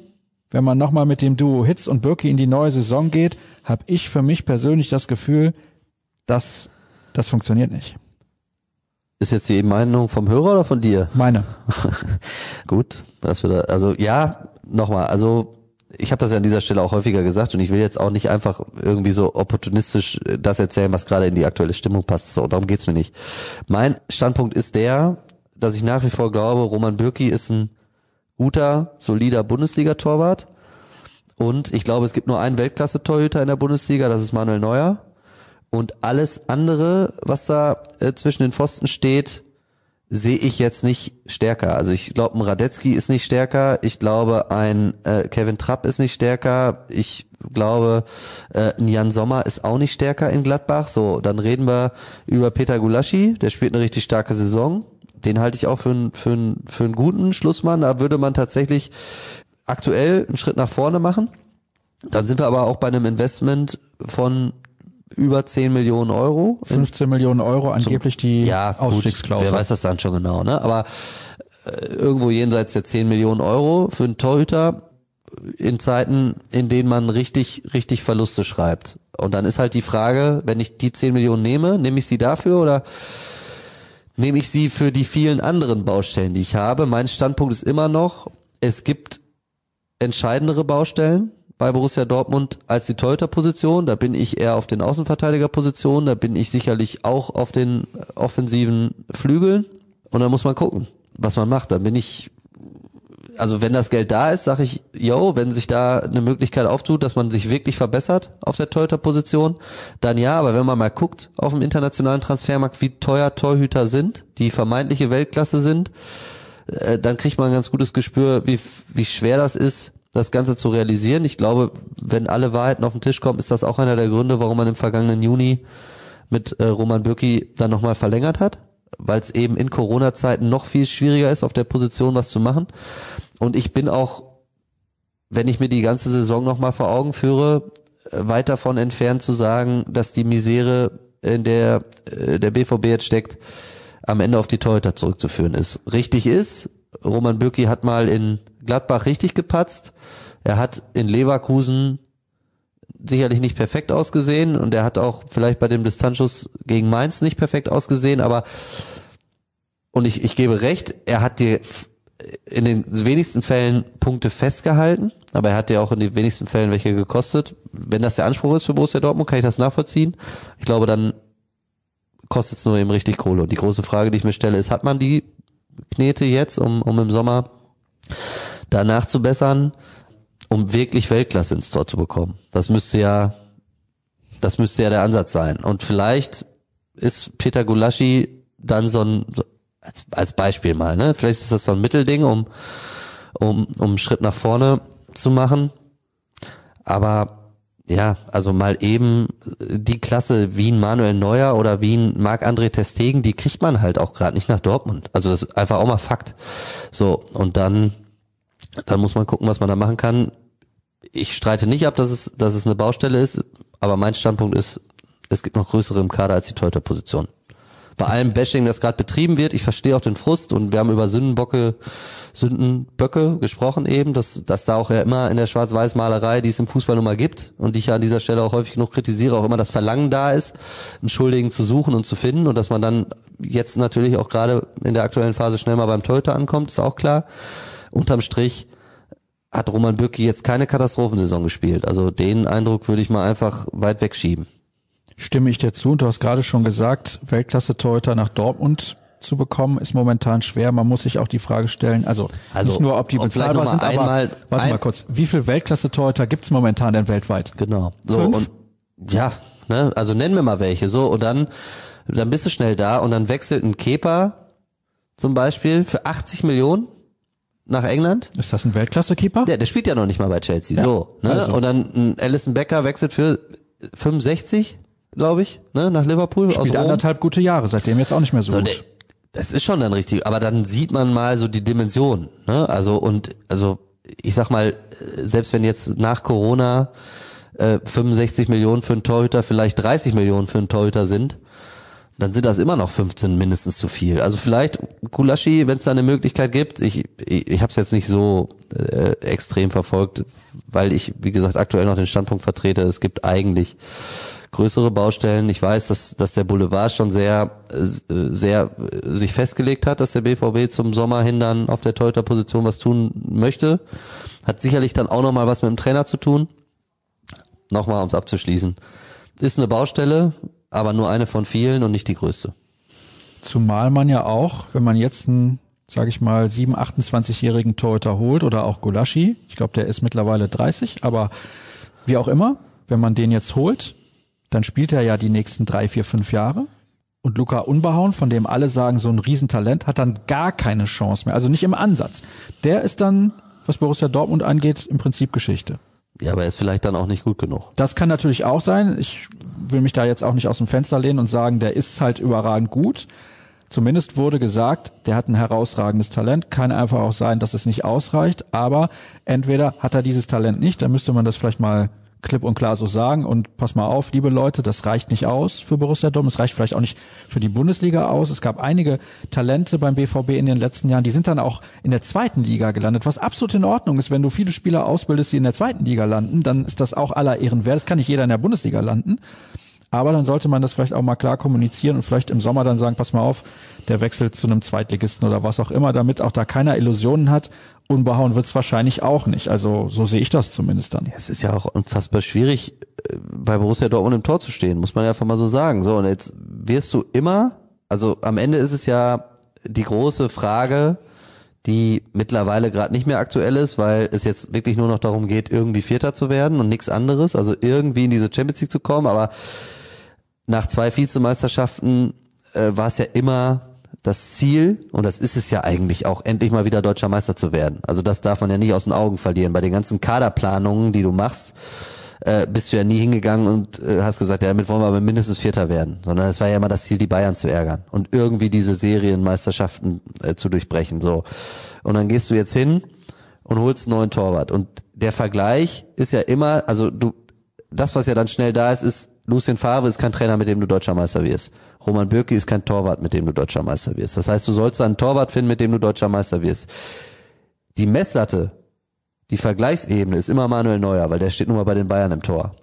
wenn man nochmal mit dem Duo Hitz und Birki in die neue Saison geht, habe ich für mich persönlich das Gefühl, dass das funktioniert nicht. Ist jetzt die Meinung vom Hörer oder von dir? Meine. Gut, das wieder, also ja, nochmal, also ich habe das ja an dieser Stelle auch häufiger gesagt und ich will jetzt auch nicht einfach irgendwie so opportunistisch das erzählen, was gerade in die aktuelle Stimmung passt. So, darum geht's mir nicht. Mein Standpunkt ist der, dass ich nach wie vor glaube, Roman Bürki ist ein guter, solider Bundesliga-Torwart. Und ich glaube, es gibt nur einen Weltklasse-Torhüter in der Bundesliga, das ist Manuel Neuer. Und alles andere, was da äh, zwischen den Pfosten steht, sehe ich jetzt nicht stärker. Also ich glaube, ein Radetzky ist nicht stärker. Ich glaube, ein äh, Kevin Trapp ist nicht stärker. Ich glaube, äh, ein Jan Sommer ist auch nicht stärker in Gladbach. So, dann reden wir über Peter Gulaschi. Der spielt eine richtig starke Saison. Den halte ich auch für, einen für, einen für einen guten Schlussmann. Da würde man tatsächlich aktuell einen Schritt nach vorne machen. Dann sind wir aber auch bei einem Investment von über 10 Millionen Euro. 15 Millionen Euro angeblich die ja, Ausstiegsklausel. Gut, wer weiß das dann schon genau, ne? Aber äh, irgendwo jenseits der 10 Millionen Euro für einen Torhüter in Zeiten, in denen man richtig, richtig Verluste schreibt. Und dann ist halt die Frage, wenn ich die 10 Millionen nehme, nehme ich sie dafür oder nehme ich sie für die vielen anderen Baustellen, die ich habe? Mein Standpunkt ist immer noch, es gibt entscheidendere Baustellen bei Borussia Dortmund als die Torhüter-Position. Da bin ich eher auf den Außenverteidiger-Positionen. Da bin ich sicherlich auch auf den offensiven Flügeln. Und da muss man gucken, was man macht. Da bin ich, also wenn das Geld da ist, sage ich, yo, wenn sich da eine Möglichkeit auftut, dass man sich wirklich verbessert auf der Torhüter-Position, dann ja. Aber wenn man mal guckt auf dem internationalen Transfermarkt, wie teuer Torhüter sind, die vermeintliche Weltklasse sind, äh, dann kriegt man ein ganz gutes Gespür, wie, wie schwer das ist, das Ganze zu realisieren. Ich glaube, wenn alle Wahrheiten auf den Tisch kommen, ist das auch einer der Gründe, warum man im vergangenen Juni mit äh, Roman Bürki dann nochmal verlängert hat, weil es eben in Corona-Zeiten noch viel schwieriger ist, auf der Position was zu machen. Und ich bin auch, wenn ich mir die ganze Saison nochmal vor Augen führe, weit davon entfernt zu sagen, dass die Misere, in der äh, der BVB jetzt steckt, am Ende auf die Torhüter zurückzuführen ist. Richtig ist, Roman Bürki hat mal in Gladbach richtig gepatzt. Er hat in Leverkusen sicherlich nicht perfekt ausgesehen und er hat auch vielleicht bei dem Distanzschuss gegen Mainz nicht perfekt ausgesehen, aber und ich, ich gebe recht, er hat dir in den wenigsten Fällen Punkte festgehalten, aber er hat dir auch in den wenigsten Fällen welche gekostet. Wenn das der Anspruch ist für Borussia Dortmund, kann ich das nachvollziehen. Ich glaube, dann kostet es nur eben richtig Kohle. Und die große Frage, die ich mir stelle, ist, hat man die Knete jetzt, um, um im Sommer danach zu bessern, um wirklich Weltklasse ins Tor zu bekommen? Das müsste ja, das müsste ja der Ansatz sein. Und vielleicht ist Peter Gulaschi dann so ein, als, als Beispiel mal, ne? Vielleicht ist das so ein Mittelding, um, um, um einen Schritt nach vorne zu machen. Aber ja, also mal eben die Klasse wie ein Manuel Neuer oder wie ein Marc-André Testegen, die kriegt man halt auch gerade nicht nach Dortmund. Also das ist einfach auch mal Fakt. So, und dann, dann muss man gucken, was man da machen kann. Ich streite nicht ab, dass es, dass es eine Baustelle ist, aber mein Standpunkt ist, es gibt noch größere im Kader als die Teuter-Position bei allem Bashing, das gerade betrieben wird. Ich verstehe auch den Frust und wir haben über Sündenbocke, Sündenböcke gesprochen eben, dass, dass da auch ja immer in der Schwarz-Weiß-Malerei, die es im Fußball nun mal gibt und die ich ja an dieser Stelle auch häufig genug kritisiere, auch immer das Verlangen da ist, einen Schuldigen zu suchen und zu finden und dass man dann jetzt natürlich auch gerade in der aktuellen Phase schnell mal beim Torhüter ankommt, ist auch klar. Unterm Strich hat Roman Bürki jetzt keine Katastrophensaison gespielt. Also den Eindruck würde ich mal einfach weit wegschieben stimme ich dir zu. Und du hast gerade schon gesagt, Weltklasse-Torhüter nach Dortmund zu bekommen, ist momentan schwer. Man muss sich auch die Frage stellen, also, also nicht nur, ob die bezahlbar sind, aber einmal, warte ein, mal kurz, wie viel Weltklasse-Torhüter gibt's momentan denn weltweit? Genau. So, Fünf? und ja, ne, also nennen wir mal welche. So, und dann, dann bist du schnell da und dann wechselt ein Keeper zum Beispiel für 80 Millionen nach England. Ist das ein Weltklasse-Keeper? Ja, der spielt ja noch nicht mal bei Chelsea. Ja, so, ne? Also. Und dann ein Alison Becker wechselt für 65 glaube ich, ne, nach Liverpool. Spielt aus anderthalb gute Jahre, seitdem jetzt auch nicht mehr so, so gut. Das ist schon dann richtig, aber dann sieht man mal so die Dimension, ne? Also und also ich sag mal, selbst wenn jetzt nach Corona äh, 65 Millionen für einen Torhüter, vielleicht 30 Millionen für einen Torhüter sind, dann sind das immer noch 15 mindestens zu viel. Also vielleicht Kulaschi, wenn es da eine Möglichkeit gibt, ich ich, ich habe es jetzt nicht so äh, extrem verfolgt, weil ich wie gesagt aktuell noch den Standpunkt vertrete, es gibt eigentlich größere Baustellen. Ich weiß, dass, dass der Boulevard schon sehr, sehr sich festgelegt hat, dass der BVB zum Sommer hin dann auf der Torhüter-Position was tun möchte. Hat sicherlich dann auch nochmal was mit dem Trainer zu tun. Nochmal, um es abzuschließen. Ist eine Baustelle, aber nur eine von vielen und nicht die größte. Zumal man ja auch, wenn man jetzt einen, sage ich mal, 7, 28-jährigen Torhüter holt oder auch Gulaschi, ich glaube, der ist mittlerweile 30, aber wie auch immer, wenn man den jetzt holt, dann spielt er ja die nächsten drei, vier, fünf Jahre. Und Luca Unbehauen, von dem alle sagen, so ein Riesentalent, hat dann gar keine Chance mehr. Also nicht im Ansatz. Der ist dann, was Borussia Dortmund angeht, im Prinzip Geschichte. Ja, aber er ist vielleicht dann auch nicht gut genug. Das kann natürlich auch sein. Ich will mich da jetzt auch nicht aus dem Fenster lehnen und sagen, der ist halt überragend gut. Zumindest wurde gesagt, der hat ein herausragendes Talent. Kann einfach auch sein, dass es nicht ausreicht. Aber entweder hat er dieses Talent nicht, dann müsste man das vielleicht mal klipp und klar so sagen. Und pass mal auf, liebe Leute, das reicht nicht aus für Borussia Dortmund. Es reicht vielleicht auch nicht für die Bundesliga aus. Es gab einige Talente beim BVB in den letzten Jahren, die sind dann auch in der zweiten Liga gelandet, was absolut in Ordnung ist. Wenn du viele Spieler ausbildest, die in der zweiten Liga landen, dann ist das auch aller Ehren wert. Das kann nicht jeder in der Bundesliga landen. Aber dann sollte man das vielleicht auch mal klar kommunizieren und vielleicht im Sommer dann sagen, pass mal auf, der wechselt zu einem Zweitligisten oder was auch immer, damit auch da keiner Illusionen hat. Unbehauen wird's wahrscheinlich auch nicht. Also so sehe ich das zumindest dann. Es ist ja auch unfassbar schwierig, äh, bei Borussia Dortmund im Tor zu stehen, muss man ja einfach mal so sagen. So, und jetzt wirst du immer, also am Ende ist es ja die große Frage, die mittlerweile gerade nicht mehr aktuell ist, weil es jetzt wirklich nur noch darum geht, irgendwie Vierter zu werden und nichts anderes, also irgendwie in diese Champions League zu kommen, aber nach zwei Vizemeisterschaften äh, war es ja immer das Ziel, und das ist es ja eigentlich auch, endlich mal wieder deutscher Meister zu werden. Also das darf man ja nicht aus den Augen verlieren. Bei den ganzen Kaderplanungen, die du machst, äh, bist du ja nie hingegangen und äh, hast gesagt, ja, damit wollen wir aber mindestens Vierter werden. Sondern es war ja immer das Ziel, die Bayern zu ärgern und irgendwie diese Serienmeisterschaften äh, zu durchbrechen. So. Und dann gehst du jetzt hin und holst einen neuen Torwart. Und der Vergleich ist ja immer, also du, das, was ja dann schnell da ist, ist, Lucien Favre ist kein Trainer, mit dem du deutscher Meister wirst. Roman Bürki ist kein Torwart, mit dem du deutscher Meister wirst. Das heißt, du sollst einen Torwart finden, mit dem du deutscher Meister wirst. Die Messlatte, die Vergleichsebene ist immer Manuel Neuer, weil der steht nun mal bei den Bayern im Tor.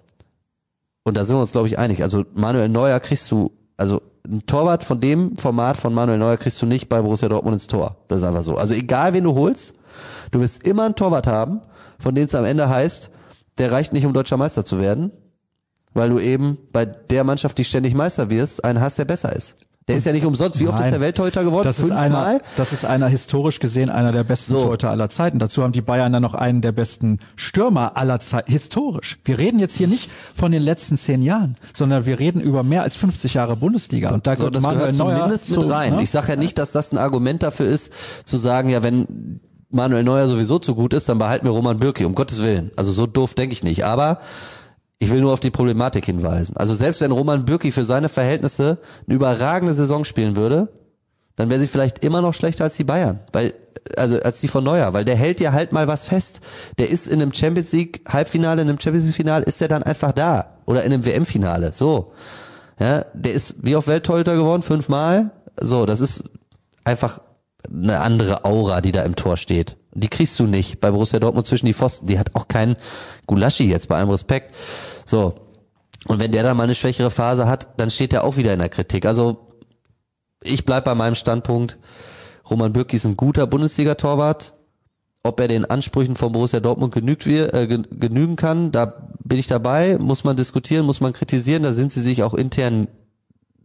Und da sind wir uns, glaube ich, einig. Also Manuel Neuer kriegst du, also ein Torwart von dem Format von Manuel Neuer kriegst du nicht bei Borussia Dortmund ins Tor. Das ist einfach so. Also egal, wen du holst, du wirst immer einen Torwart haben, von dem es am Ende heißt, der reicht nicht, um deutscher Meister zu werden, weil du eben bei der Mannschaft, die ständig Meister wirst, einen hast, der besser ist. Der ist ja nicht umsonst. Wie oft Nein. ist der Welttorhüter geworden? Das ist, Fünfmal? einer, das ist einer historisch gesehen einer der besten So. Torhüter aller Zeiten. Dazu haben die Bayern dann noch einen der besten Stürmer aller Zeiten. Historisch. Wir reden jetzt hier nicht von den letzten zehn Jahren, sondern wir reden über mehr als 50 Jahre Bundesliga. Und da so, das Manuel gehört Neuer zumindest mit zu, rein. ne? Ich sage ja nicht, dass das ein Argument dafür ist, zu sagen, ja, wenn Manuel Neuer sowieso zu gut ist, dann behalten wir Roman Bürki, um Gottes Willen. Also so doof denke ich nicht. Aber ich will nur auf die Problematik hinweisen. Also selbst wenn Roman Bürki für seine Verhältnisse eine überragende Saison spielen würde, dann wäre sie vielleicht immer noch schlechter als die Bayern, weil also als die von Neuer, weil der hält ja halt mal was fest. Der ist in einem Champions League Halbfinale, in einem Champions League Finale ist der dann einfach da oder in einem WM Finale. So. Ja, der ist wie auf Welttorhüter geworden, fünfmal. So, das ist einfach eine andere Aura, die da im Tor steht. Die kriegst du nicht bei Borussia Dortmund zwischen die Pfosten. Die hat auch keinen Gulaschi jetzt, bei allem Respekt. So. Und wenn der dann mal eine schwächere Phase hat, dann steht er auch wieder in der Kritik. Also, ich bleib bei meinem Standpunkt. Roman Bürki ist ein guter Bundesliga-Torwart. Ob er den Ansprüchen von Borussia Dortmund genügt äh, gen- genügen kann, da bin ich dabei. Muss man diskutieren, muss man kritisieren. Da sind sie sich auch intern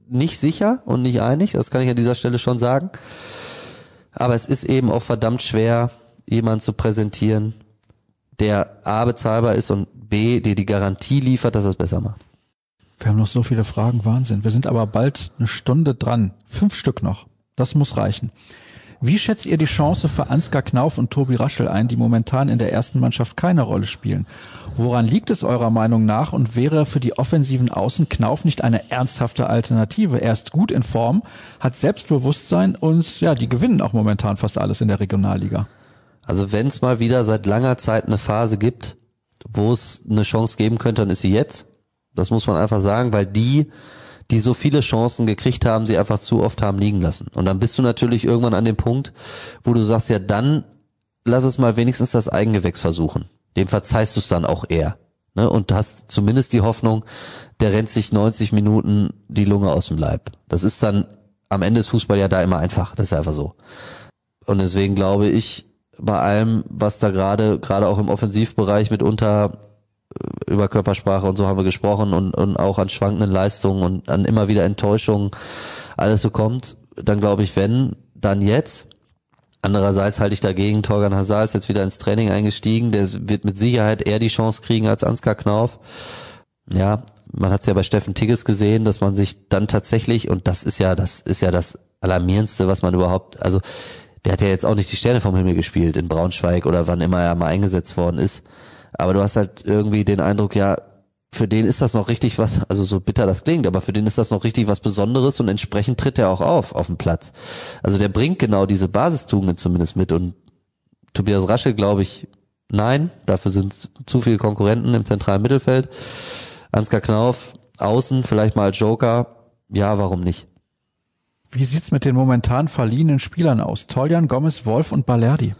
nicht sicher und nicht einig. Das kann ich an dieser Stelle schon sagen. Aber es ist eben auch verdammt schwer, jemanden zu präsentieren, der A bezahlbar ist und B, dir die Garantie liefert, dass er es besser macht. Wir haben noch so viele Fragen, Wahnsinn. Wir sind aber bald eine Stunde dran. Fünf Stück noch. Das muss reichen. Wie schätzt ihr die Chance für Ansgar Knauf und Tobi Raschel ein, die momentan in der ersten Mannschaft keine Rolle spielen? Woran liegt es eurer Meinung nach und wäre für die offensiven Außen Knauf nicht eine ernsthafte Alternative? Er ist gut in Form, hat Selbstbewusstsein und ja, die gewinnen auch momentan fast alles in der Regionalliga. Also wenn es mal wieder seit langer Zeit eine Phase gibt, wo es eine Chance geben könnte, dann ist sie jetzt. Das muss man einfach sagen, weil die, die so viele Chancen gekriegt haben, sie einfach zu oft haben liegen lassen. Und dann bist du natürlich irgendwann an dem Punkt, wo du sagst, ja dann lass es mal wenigstens das Eigengewächs versuchen. Dem verzeihst du es dann auch eher. Ne? Und hast zumindest die Hoffnung, der rennt sich 90 Minuten die Lunge aus dem Leib. Das ist dann am Ende ist Fußball ja da immer einfach. Das ist einfach so. Und deswegen glaube ich, bei allem, was da gerade, gerade auch im Offensivbereich mitunter äh, über Körpersprache und so haben wir gesprochen und, und auch an schwankenden Leistungen und an immer wieder Enttäuschungen alles so kommt, dann glaube ich, wenn, dann jetzt. Andererseits halte ich dagegen, Torgan Hazard ist jetzt wieder ins Training eingestiegen, der wird mit Sicherheit eher die Chance kriegen als Ansgar Knauf. Ja, man hat es ja bei Steffen Tigges gesehen, dass man sich dann tatsächlich, und das ist ja, das ist ja das Alarmierendste, was man überhaupt, also der hat ja jetzt auch nicht die Sterne vom Himmel gespielt in Braunschweig oder wann immer er mal eingesetzt worden ist. Aber du hast halt irgendwie den Eindruck, ja, für den ist das noch richtig was, also so bitter das klingt, aber für den ist das noch richtig was Besonderes und entsprechend tritt er auch auf, auf dem Platz. Also der bringt genau diese Basistugenden zumindest mit und Tobias Rasche, glaube ich, nein, dafür sind zu viele Konkurrenten im zentralen Mittelfeld. Ansgar Knauf, außen, vielleicht mal als Joker, ja, warum nicht? Wie sieht's mit den momentan verliehenen Spielern aus? Toljan, Gomez, Wolf und Balerdi.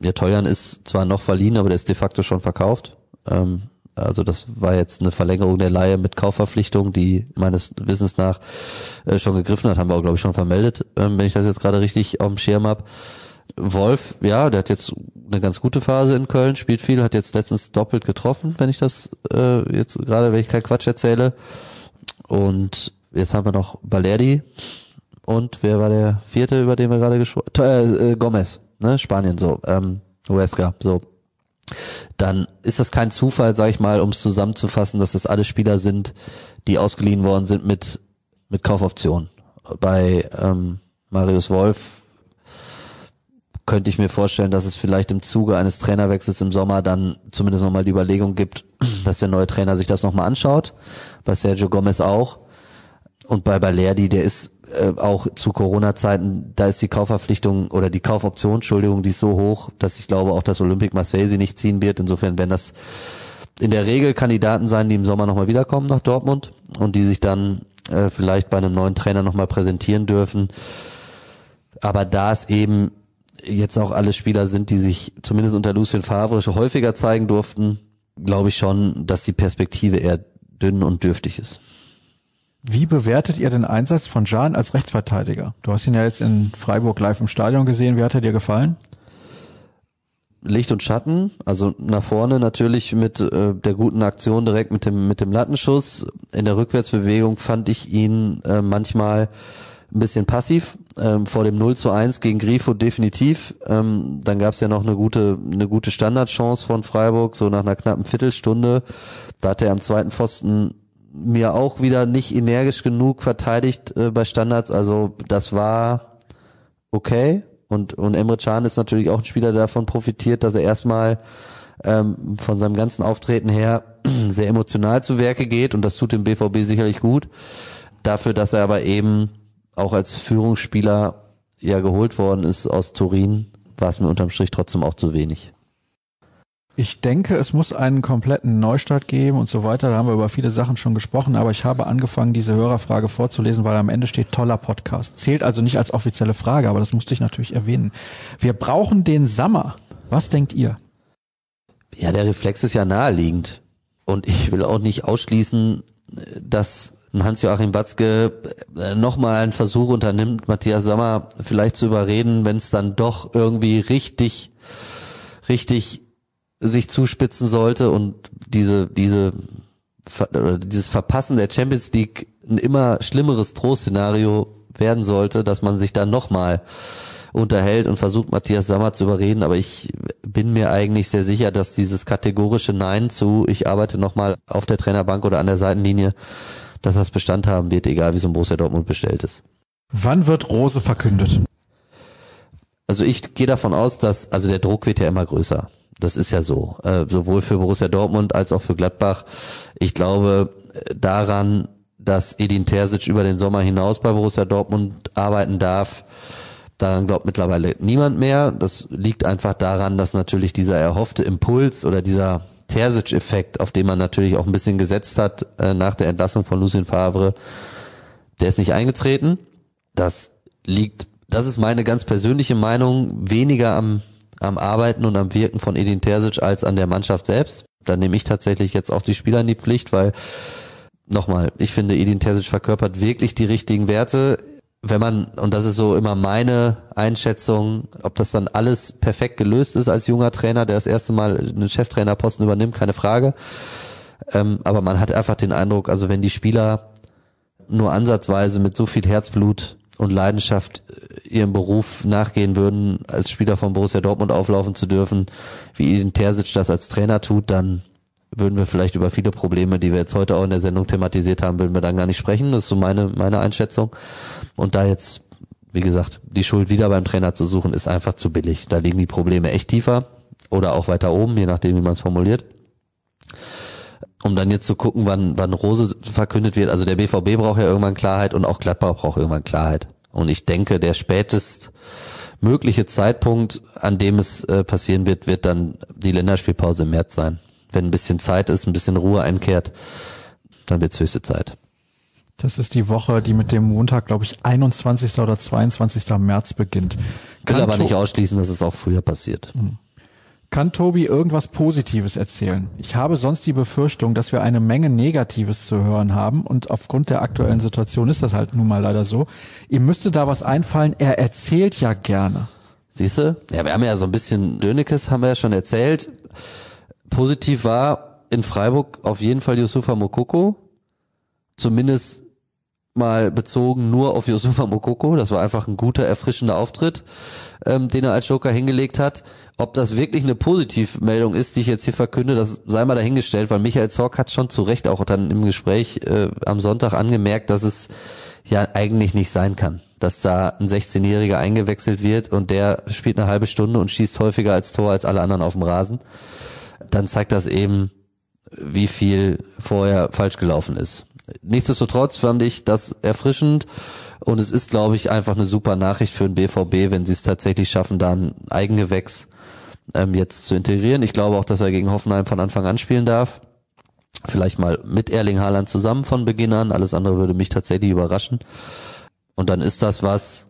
Ja, Toljan ist zwar noch verliehen, aber der ist de facto schon verkauft. Ähm, also das war jetzt eine Verlängerung der Leihe mit Kaufverpflichtung, die meines Wissens nach äh, schon gegriffen hat, haben wir auch, glaube ich, schon vermeldet, ähm, wenn ich das jetzt gerade richtig auf dem Schirm habe. Wolf, ja, der hat jetzt eine ganz gute Phase in Köln, spielt viel, hat jetzt letztens doppelt getroffen, wenn ich das äh, jetzt gerade, wenn ich keinen Quatsch erzähle. Und jetzt haben wir noch Balerdi und wer war der vierte, über den wir gerade gesprochen äh, äh, Gomez, ne, Spanien so, ähm, Huesca, so. Dann ist das kein Zufall, sag ich mal, um es zusammenzufassen, dass das alle Spieler sind, die ausgeliehen worden sind mit mit Kaufoption. Bei ähm, Marius Wolf könnte ich mir vorstellen, dass es vielleicht im Zuge eines Trainerwechsels im Sommer dann zumindest nochmal die Überlegung gibt, dass der neue Trainer sich das nochmal anschaut. Bei Sergio Gomez auch. Und bei Balerdi, der ist äh, auch zu Corona-Zeiten, da ist die Kaufverpflichtung oder die Kaufoption, Entschuldigung, die ist so hoch, dass ich glaube auch, dass Olympique Marseille sie nicht ziehen wird. Insofern werden das in der Regel Kandidaten sein, die im Sommer nochmal wiederkommen nach Dortmund und die sich dann äh, vielleicht bei einem neuen Trainer nochmal präsentieren dürfen. Aber da es eben jetzt auch alle Spieler sind, die sich zumindest unter Lucien Favre häufiger zeigen durften, glaube ich schon, dass die Perspektive eher dünn und dürftig ist. Wie bewertet ihr den Einsatz von Jan als Rechtsverteidiger? Du hast ihn ja jetzt in Freiburg live im Stadion gesehen. Wie hat er dir gefallen? Licht und Schatten, also nach vorne natürlich mit äh, der guten Aktion direkt mit dem mit dem Lattenschuss. In der Rückwärtsbewegung fand ich ihn äh, manchmal ein bisschen passiv. Ähm, vor dem 0 zu 1 gegen Grifo definitiv. Ähm, dann gab es ja noch eine gute, eine gute Standardchance von Freiburg, so nach einer knappen Viertelstunde. Da hat er am zweiten Pfosten mir auch wieder nicht energisch genug verteidigt äh, bei Standards. Also das war okay. Und, und Emre Can ist natürlich auch ein Spieler, der davon profitiert, dass er erstmal ähm, von seinem ganzen Auftreten her sehr emotional zu Werke geht und das tut dem BVB sicherlich gut. Dafür, dass er aber eben auch als Führungsspieler ja geholt worden ist aus Turin, war es mir unterm Strich trotzdem auch zu wenig. Ich denke, es muss einen kompletten Neustart geben und so weiter. Da haben wir über viele Sachen schon gesprochen, aber ich habe angefangen, diese Hörerfrage vorzulesen, weil am Ende steht toller Podcast. Zählt also nicht als offizielle Frage, aber das musste ich natürlich erwähnen. Wir brauchen den Sommer. Was denkt ihr? Ja, der Reflex ist ja naheliegend. Und ich will auch nicht ausschließen, dass Hans-Joachim Watzke äh, nochmal einen Versuch unternimmt, Matthias Sammer vielleicht zu überreden, wenn es dann doch irgendwie richtig, richtig sich zuspitzen sollte und diese, diese, dieses Verpassen der Champions League ein immer schlimmeres Trostszenario werden sollte, dass man sich dann nochmal unterhält und versucht, Matthias Sammer zu überreden. Aber ich bin mir eigentlich sehr sicher, dass dieses kategorische Nein zu, ich arbeite nochmal auf der Trainerbank oder an der Seitenlinie, dass das Bestand haben wird, egal wie so ein Borussia Dortmund bestellt ist. Wann wird Rose verkündet? Also ich gehe davon aus, dass, also der Druck wird ja immer größer. Das ist ja so, äh, sowohl für Borussia Dortmund als auch für Gladbach. Ich glaube äh, daran, dass Edin Terzic über den Sommer hinaus bei Borussia Dortmund arbeiten darf. Daran glaubt mittlerweile niemand mehr. Das liegt einfach daran, dass natürlich dieser erhoffte Impuls oder dieser Terzic-Effekt, auf den man natürlich auch ein bisschen gesetzt hat äh, nach der Entlassung von Lucien Favre, der ist nicht eingetreten. Das liegt, das ist meine ganz persönliche Meinung, weniger am, am Arbeiten und am Wirken von Edin Terzic als an der Mannschaft selbst. Da nehme ich tatsächlich jetzt auch die Spieler in die Pflicht, weil nochmal, ich finde, Edin Terzic verkörpert wirklich die richtigen Werte wenn man, und das ist so immer meine Einschätzung, ob das dann alles perfekt gelöst ist als junger Trainer, der das erste Mal einen Cheftrainerposten übernimmt, keine Frage. Ähm, aber man hat einfach den Eindruck, also wenn die Spieler nur ansatzweise mit so viel Herzblut und Leidenschaft äh, ihrem Beruf nachgehen würden, als Spieler von Borussia Dortmund auflaufen zu dürfen, wie Edin Terzic das als Trainer tut, dann würden wir vielleicht über viele Probleme, die wir jetzt heute auch in der Sendung thematisiert haben, würden wir dann gar nicht sprechen. Das ist so meine, meine Einschätzung. Und da jetzt, wie gesagt, die Schuld wieder beim Trainer zu suchen, ist einfach zu billig. Da liegen die Probleme echt tiefer oder auch weiter oben, je nachdem, wie man es formuliert. Um dann jetzt zu gucken, wann, wann Rose verkündet wird. Also der BVB braucht ja irgendwann Klarheit und auch Gladbach braucht irgendwann Klarheit. Und ich denke, der spätest mögliche Zeitpunkt, an dem es äh, passieren wird, wird dann die Länderspielpause im März sein. Wenn ein bisschen Zeit ist, ein bisschen Ruhe einkehrt, dann wird es höchste Zeit. Das ist die Woche, die mit dem Montag, glaube ich, 21. oder 22. März beginnt. Kann aber nicht ausschließen, dass es auch früher passiert. Hm. Kann Tobi irgendwas Positives erzählen? Ich habe sonst die Befürchtung, dass wir eine Menge Negatives zu hören haben und aufgrund der aktuellen Situation ist das halt nun mal leider so. Ihm müsste da was einfallen. Er erzählt ja gerne. Siehst du? Ja, wir haben ja so ein bisschen Dönekes, haben wir ja schon erzählt. Positiv war in Freiburg auf jeden Fall Yusufa Mokoko. Zumindest mal bezogen nur auf Yusufa Mokoko. Das war einfach ein guter, erfrischender Auftritt, ähm, den er als Joker hingelegt hat. Ob das wirklich eine Positivmeldung ist, die ich jetzt hier verkünde, das sei mal dahingestellt, weil Michael Zorc hat schon zu Recht auch dann im Gespräch äh, am Sonntag angemerkt, dass es ja eigentlich nicht sein kann, dass da ein 16-Jähriger eingewechselt wird und der spielt eine halbe Stunde und schießt häufiger als Tor als alle anderen auf dem Rasen. Dann zeigt das eben, wie viel vorher falsch gelaufen ist. Nichtsdestotrotz fand ich das erfrischend und es ist, glaube ich, einfach eine super Nachricht für den BVB, wenn sie es tatsächlich schaffen, da ein Eigengewächs ähm, jetzt zu integrieren. Ich glaube auch, dass er gegen Hoffenheim von Anfang an spielen darf. Vielleicht mal mit Erling Haaland zusammen von Beginn an. Alles andere würde mich tatsächlich überraschen. Und dann ist das was,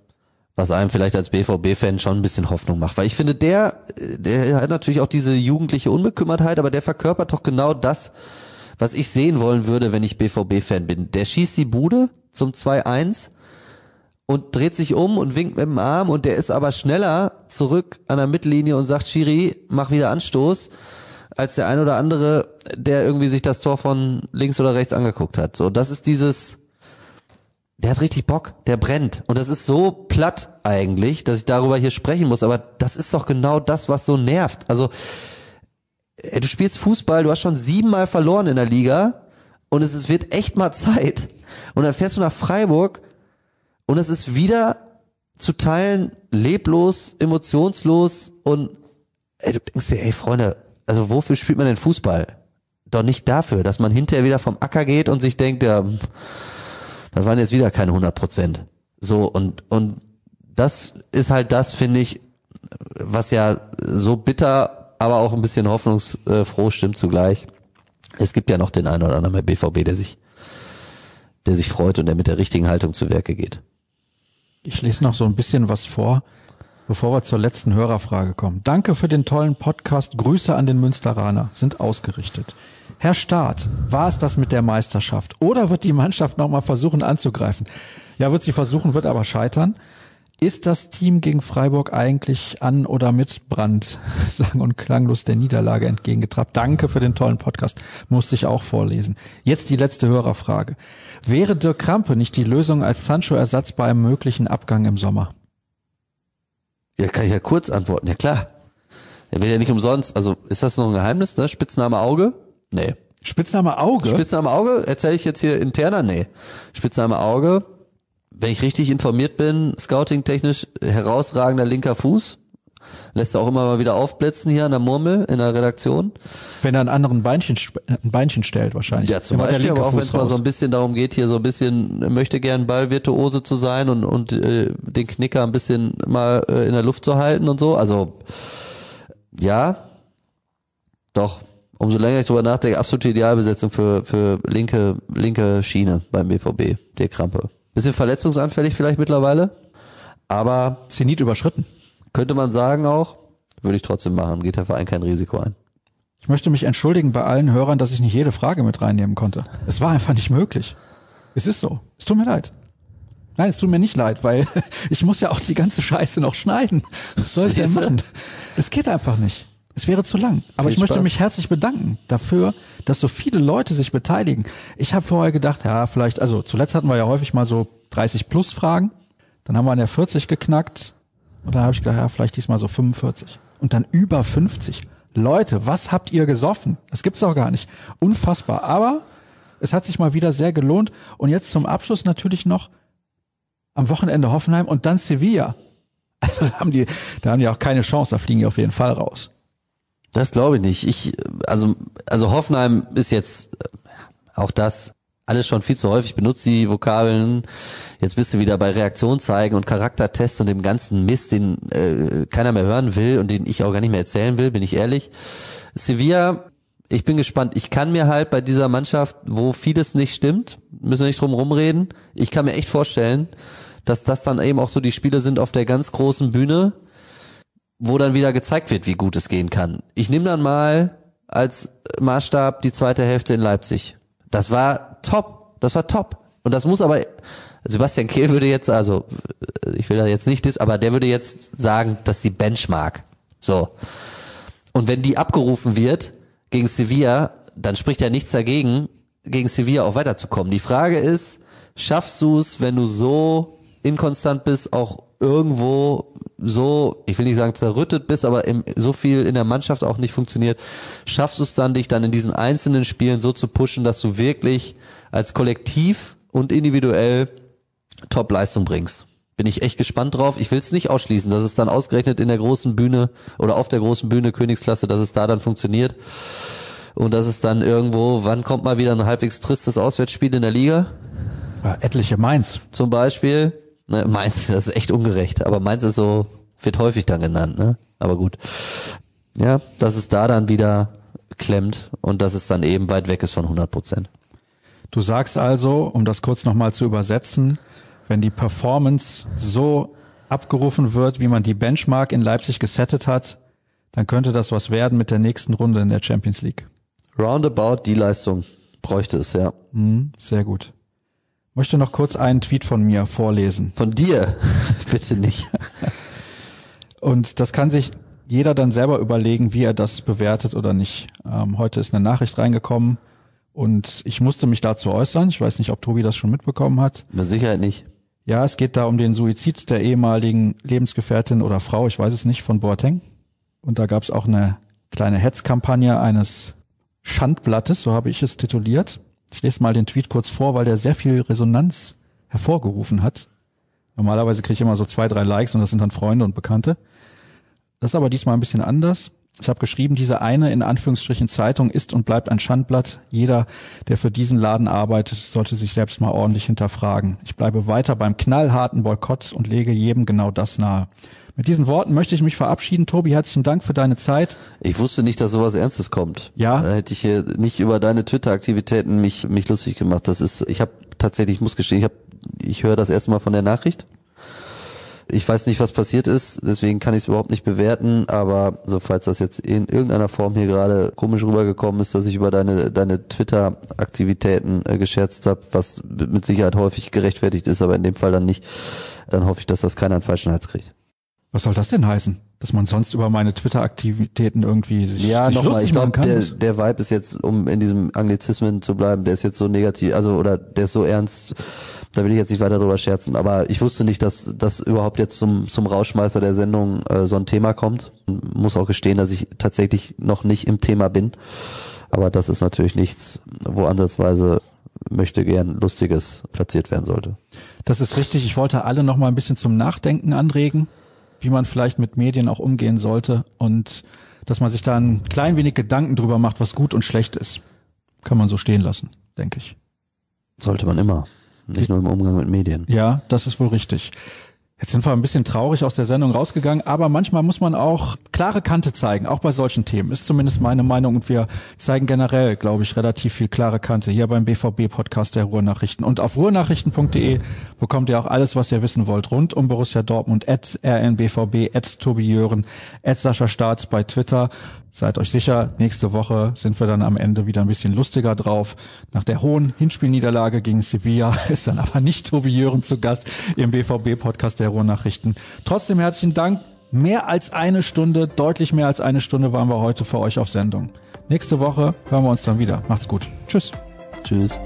was einem vielleicht als BVB-Fan schon ein bisschen Hoffnung macht. Weil ich finde, der, der hat natürlich auch diese jugendliche Unbekümmertheit, aber der verkörpert doch genau das, was ich sehen wollen würde, wenn ich BVB-Fan bin. Der schießt die Bude zum 2-1 und dreht sich um und winkt mit dem Arm und der ist aber schneller zurück an der Mittellinie und sagt, Schiri, mach wieder Anstoß, als der ein oder andere, der irgendwie sich das Tor von links oder rechts angeguckt hat. So, das ist dieses, der hat richtig Bock, der brennt. Und das ist so platt eigentlich, dass ich darüber hier sprechen muss, aber das ist doch genau das, was so nervt. Also, ey, du spielst Fußball, du hast schon siebenmal verloren in der Liga und es ist, wird echt mal Zeit. Und dann fährst du nach Freiburg und es ist wieder zu Teilen leblos, emotionslos und ey, du denkst dir, ey Freunde, also wofür spielt man denn Fußball? Doch nicht dafür, dass man hinterher wieder vom Acker geht und sich denkt, ja, das waren jetzt wieder keine 100 Prozent. So und und das ist halt das, finde ich, was ja so bitter, aber auch ein bisschen hoffnungsfroh stimmt zugleich. Es gibt ja noch den einen oder anderen bei BVB, der sich, der sich freut und der mit der richtigen Haltung zu Werke geht. Ich lese noch so ein bisschen was vor, bevor wir zur letzten Hörerfrage kommen. Danke für den tollen Podcast. Grüße an den Münsteraner sind ausgerichtet. Herr Staat, war es das mit der Meisterschaft? Oder wird die Mannschaft nochmal versuchen anzugreifen? Ja, wird sie versuchen, wird aber scheitern. Ist das Team gegen Freiburg eigentlich an oder mit Brand, sang und klanglos der Niederlage entgegengetrabt? Danke für den tollen Podcast. Musste ich auch vorlesen. Jetzt die letzte Hörerfrage. Wäre Dirk Krampe nicht die Lösung als Sancho-Ersatz bei einem möglichen Abgang im Sommer? Ja, kann ich ja kurz antworten. Ja klar. Er will ja nicht umsonst. Also ist das noch ein Geheimnis, ne? Spitzname Auge? Nee. Spitzname Auge? Spitzname Auge? Erzähle ich jetzt hier interner? Nee. Spitzname Auge. Wenn ich richtig informiert bin, scouting-technisch herausragender linker Fuß. Lässt er auch immer mal wieder aufblitzen hier an der Murmel in der Redaktion. Wenn er einen anderen Beinchen, ein Beinchen stellt wahrscheinlich. Ja, zum Beispiel, aber auch wenn es mal so ein bisschen darum geht, hier so ein bisschen, möchte gern Ballvirtuose zu sein und, und äh, den Knicker ein bisschen mal äh, in der Luft zu halten und so. Also, ja, doch. Umso länger ich drüber nachdenke, absolute Idealbesetzung für, für linke, linke Schiene beim BVB, der Krampe. Bisschen verletzungsanfällig vielleicht mittlerweile, aber Zenit überschritten. Könnte man sagen auch, würde ich trotzdem machen, geht der Verein kein Risiko ein. Ich möchte mich entschuldigen bei allen Hörern, dass ich nicht jede Frage mit reinnehmen konnte. Es war einfach nicht möglich. Es ist so. Es tut mir leid. Nein, es tut mir nicht leid, weil ich muss ja auch die ganze Scheiße noch schneiden. Was soll ich denn machen? Es geht einfach nicht. Es wäre zu lang. Aber Viel ich möchte Spaß. mich herzlich bedanken dafür, dass so viele Leute sich beteiligen. Ich habe vorher gedacht, ja, vielleicht, also zuletzt hatten wir ja häufig mal so 30 plus Fragen. Dann haben wir an der 40 geknackt. Und dann habe ich gedacht, ja, vielleicht diesmal so 45. Und dann über 50. Leute, was habt ihr gesoffen? Das gibt's doch gar nicht. Unfassbar. Aber es hat sich mal wieder sehr gelohnt. Und jetzt zum Abschluss natürlich noch am Wochenende Hoffenheim und dann Sevilla. Also da haben die, da haben die auch keine Chance, da fliegen die auf jeden Fall raus. Das glaube ich nicht. Ich, also, also Hoffenheim ist jetzt äh, auch das alles schon viel zu häufig benutzt, die Vokabeln. Jetzt bist du wieder bei Reaktion zeigen und Charaktertests und dem ganzen Mist, den äh, keiner mehr hören will und den ich auch gar nicht mehr erzählen will, bin ich ehrlich. Sevilla, ich bin gespannt. Ich kann mir halt bei dieser Mannschaft, wo vieles nicht stimmt, müssen wir nicht drum rumreden, ich kann mir echt vorstellen, dass das dann eben auch so die Spiele sind auf der ganz großen Bühne, wo dann wieder gezeigt wird, wie gut es gehen kann. Ich nehme dann mal als Maßstab die zweite Hälfte in Leipzig. Das war top. Das war top. Und das muss aber, Sebastian Kehl würde jetzt, also, ich will da jetzt nicht, das, aber der würde jetzt sagen, dass die Benchmark. So. Und wenn die abgerufen wird gegen Sevilla, dann spricht ja nichts dagegen, gegen Sevilla auch weiterzukommen. Die Frage ist, schaffst du es, wenn du so inkonstant bist, auch irgendwo so, ich will nicht sagen zerrüttet bist, aber im, so viel in der Mannschaft auch nicht funktioniert, schaffst du es dann, dich dann in diesen einzelnen Spielen so zu pushen, dass du wirklich als Kollektiv und individuell Top-Leistung bringst. Bin ich echt gespannt drauf. Ich will es nicht ausschließen, dass es dann ausgerechnet in der großen Bühne oder auf der großen Bühne Königsklasse, dass es da dann funktioniert. Und dass es dann irgendwo, wann kommt mal wieder ein halbwegs tristes Auswärtsspiel in der Liga? Ja, etliche Mainz. Zum Beispiel. Ne, Mainz, das ist echt ungerecht. Aber Mainz ist so, wird häufig dann genannt, ne? Aber gut. Ja, dass es da dann wieder klemmt und dass es dann eben weit weg ist von 100 Prozent. Du sagst also, um das kurz nochmal zu übersetzen, wenn die Performance so abgerufen wird, wie man die Benchmark in Leipzig gesettet hat, dann könnte das was werden mit der nächsten Runde in der Champions League. Roundabout die Leistung bräuchte es, ja. Mhm, sehr gut. Möchte noch kurz einen Tweet von mir vorlesen. Von dir? Bitte nicht. Und das kann sich jeder dann selber überlegen, wie er das bewertet oder nicht. Ähm, heute ist eine Nachricht reingekommen und ich musste mich dazu äußern. Ich weiß nicht, ob Tobi das schon mitbekommen hat. Mit Sicherheit nicht. Ja, es geht da um den Suizid der ehemaligen Lebensgefährtin oder Frau, ich weiß es nicht, von Boateng. Und da gab es auch eine kleine Hetzkampagne eines Schandblattes, so habe ich es tituliert. Ich lese mal den Tweet kurz vor, weil der sehr viel Resonanz hervorgerufen hat. Normalerweise kriege ich immer so zwei, drei Likes und das sind dann Freunde und Bekannte. Das ist aber diesmal ein bisschen anders. Ich habe geschrieben, diese eine in Anführungsstrichen Zeitung ist und bleibt ein Schandblatt. Jeder, der für diesen Laden arbeitet, sollte sich selbst mal ordentlich hinterfragen. Ich bleibe weiter beim knallharten Boykott und lege jedem genau das nahe. Mit diesen Worten möchte ich mich verabschieden. Tobi, herzlichen Dank für deine Zeit. Ich wusste nicht, dass sowas Ernstes kommt. Ja. Da hätte ich hier nicht über deine Twitter-Aktivitäten mich, mich lustig gemacht. Das ist, ich habe tatsächlich, ich muss gestehen, ich habe, ich höre das erste Mal von der Nachricht. Ich weiß nicht, was passiert ist, deswegen kann ich es überhaupt nicht bewerten, aber so falls das jetzt in irgendeiner Form hier gerade komisch rübergekommen ist, dass ich über deine, deine Twitter-Aktivitäten äh, gescherzt habe, was mit Sicherheit häufig gerechtfertigt ist, aber in dem Fall dann nicht, dann hoffe ich, dass das keiner einen falschen Hals kriegt. Was soll das denn heißen? Dass man sonst über meine Twitter-Aktivitäten irgendwie sich, Ja, nochmal, lustig ich machen glaube, kann? der, der Vibe ist jetzt, um in diesem Anglizismen zu bleiben, der ist jetzt so negativ, also oder der ist so ernst, da will ich jetzt nicht weiter drüber scherzen, aber ich wusste nicht, dass das überhaupt jetzt zum, zum Rauschmeister der Sendung äh, so ein Thema kommt. Muss auch gestehen, dass ich tatsächlich noch nicht im Thema bin, aber das ist natürlich nichts, wo ansatzweise möchte gern Lustiges platziert werden sollte. Das ist richtig. Ich wollte alle noch mal ein bisschen zum Nachdenken anregen, wie man vielleicht mit Medien auch umgehen sollte und dass man sich da ein klein wenig Gedanken drüber macht, was gut und schlecht ist. Kann man so stehen lassen, denke ich. Sollte man immer. Nicht nur im Umgang mit Medien. Ja, das ist wohl richtig. Jetzt sind wir ein bisschen traurig aus der Sendung rausgegangen, aber manchmal muss man auch klare Kante zeigen, auch bei solchen Themen. Ist zumindest meine Meinung und wir zeigen generell, glaube ich, relativ viel klare Kante hier beim BVB-Podcast der Ruhrnachrichten. Und auf ruhrnachrichten.de bekommt ihr auch alles, was ihr wissen wollt, rund um Borussia Dortmund, at rnbvb, at Tobi Jören, at Sascha Staats bei Twitter. Seid euch sicher, nächste Woche sind wir dann am Ende wieder ein bisschen lustiger drauf. Nach der hohen Hinspielniederlage gegen Sevilla ist dann aber nicht Tobi Jören zu Gast im BVB-Podcast der Ruhrnachrichten. Trotzdem herzlichen Dank. Mehr als eine Stunde, deutlich mehr als eine Stunde waren wir heute für euch auf Sendung. Nächste Woche hören wir uns dann wieder. Macht's gut. Tschüss. Tschüss.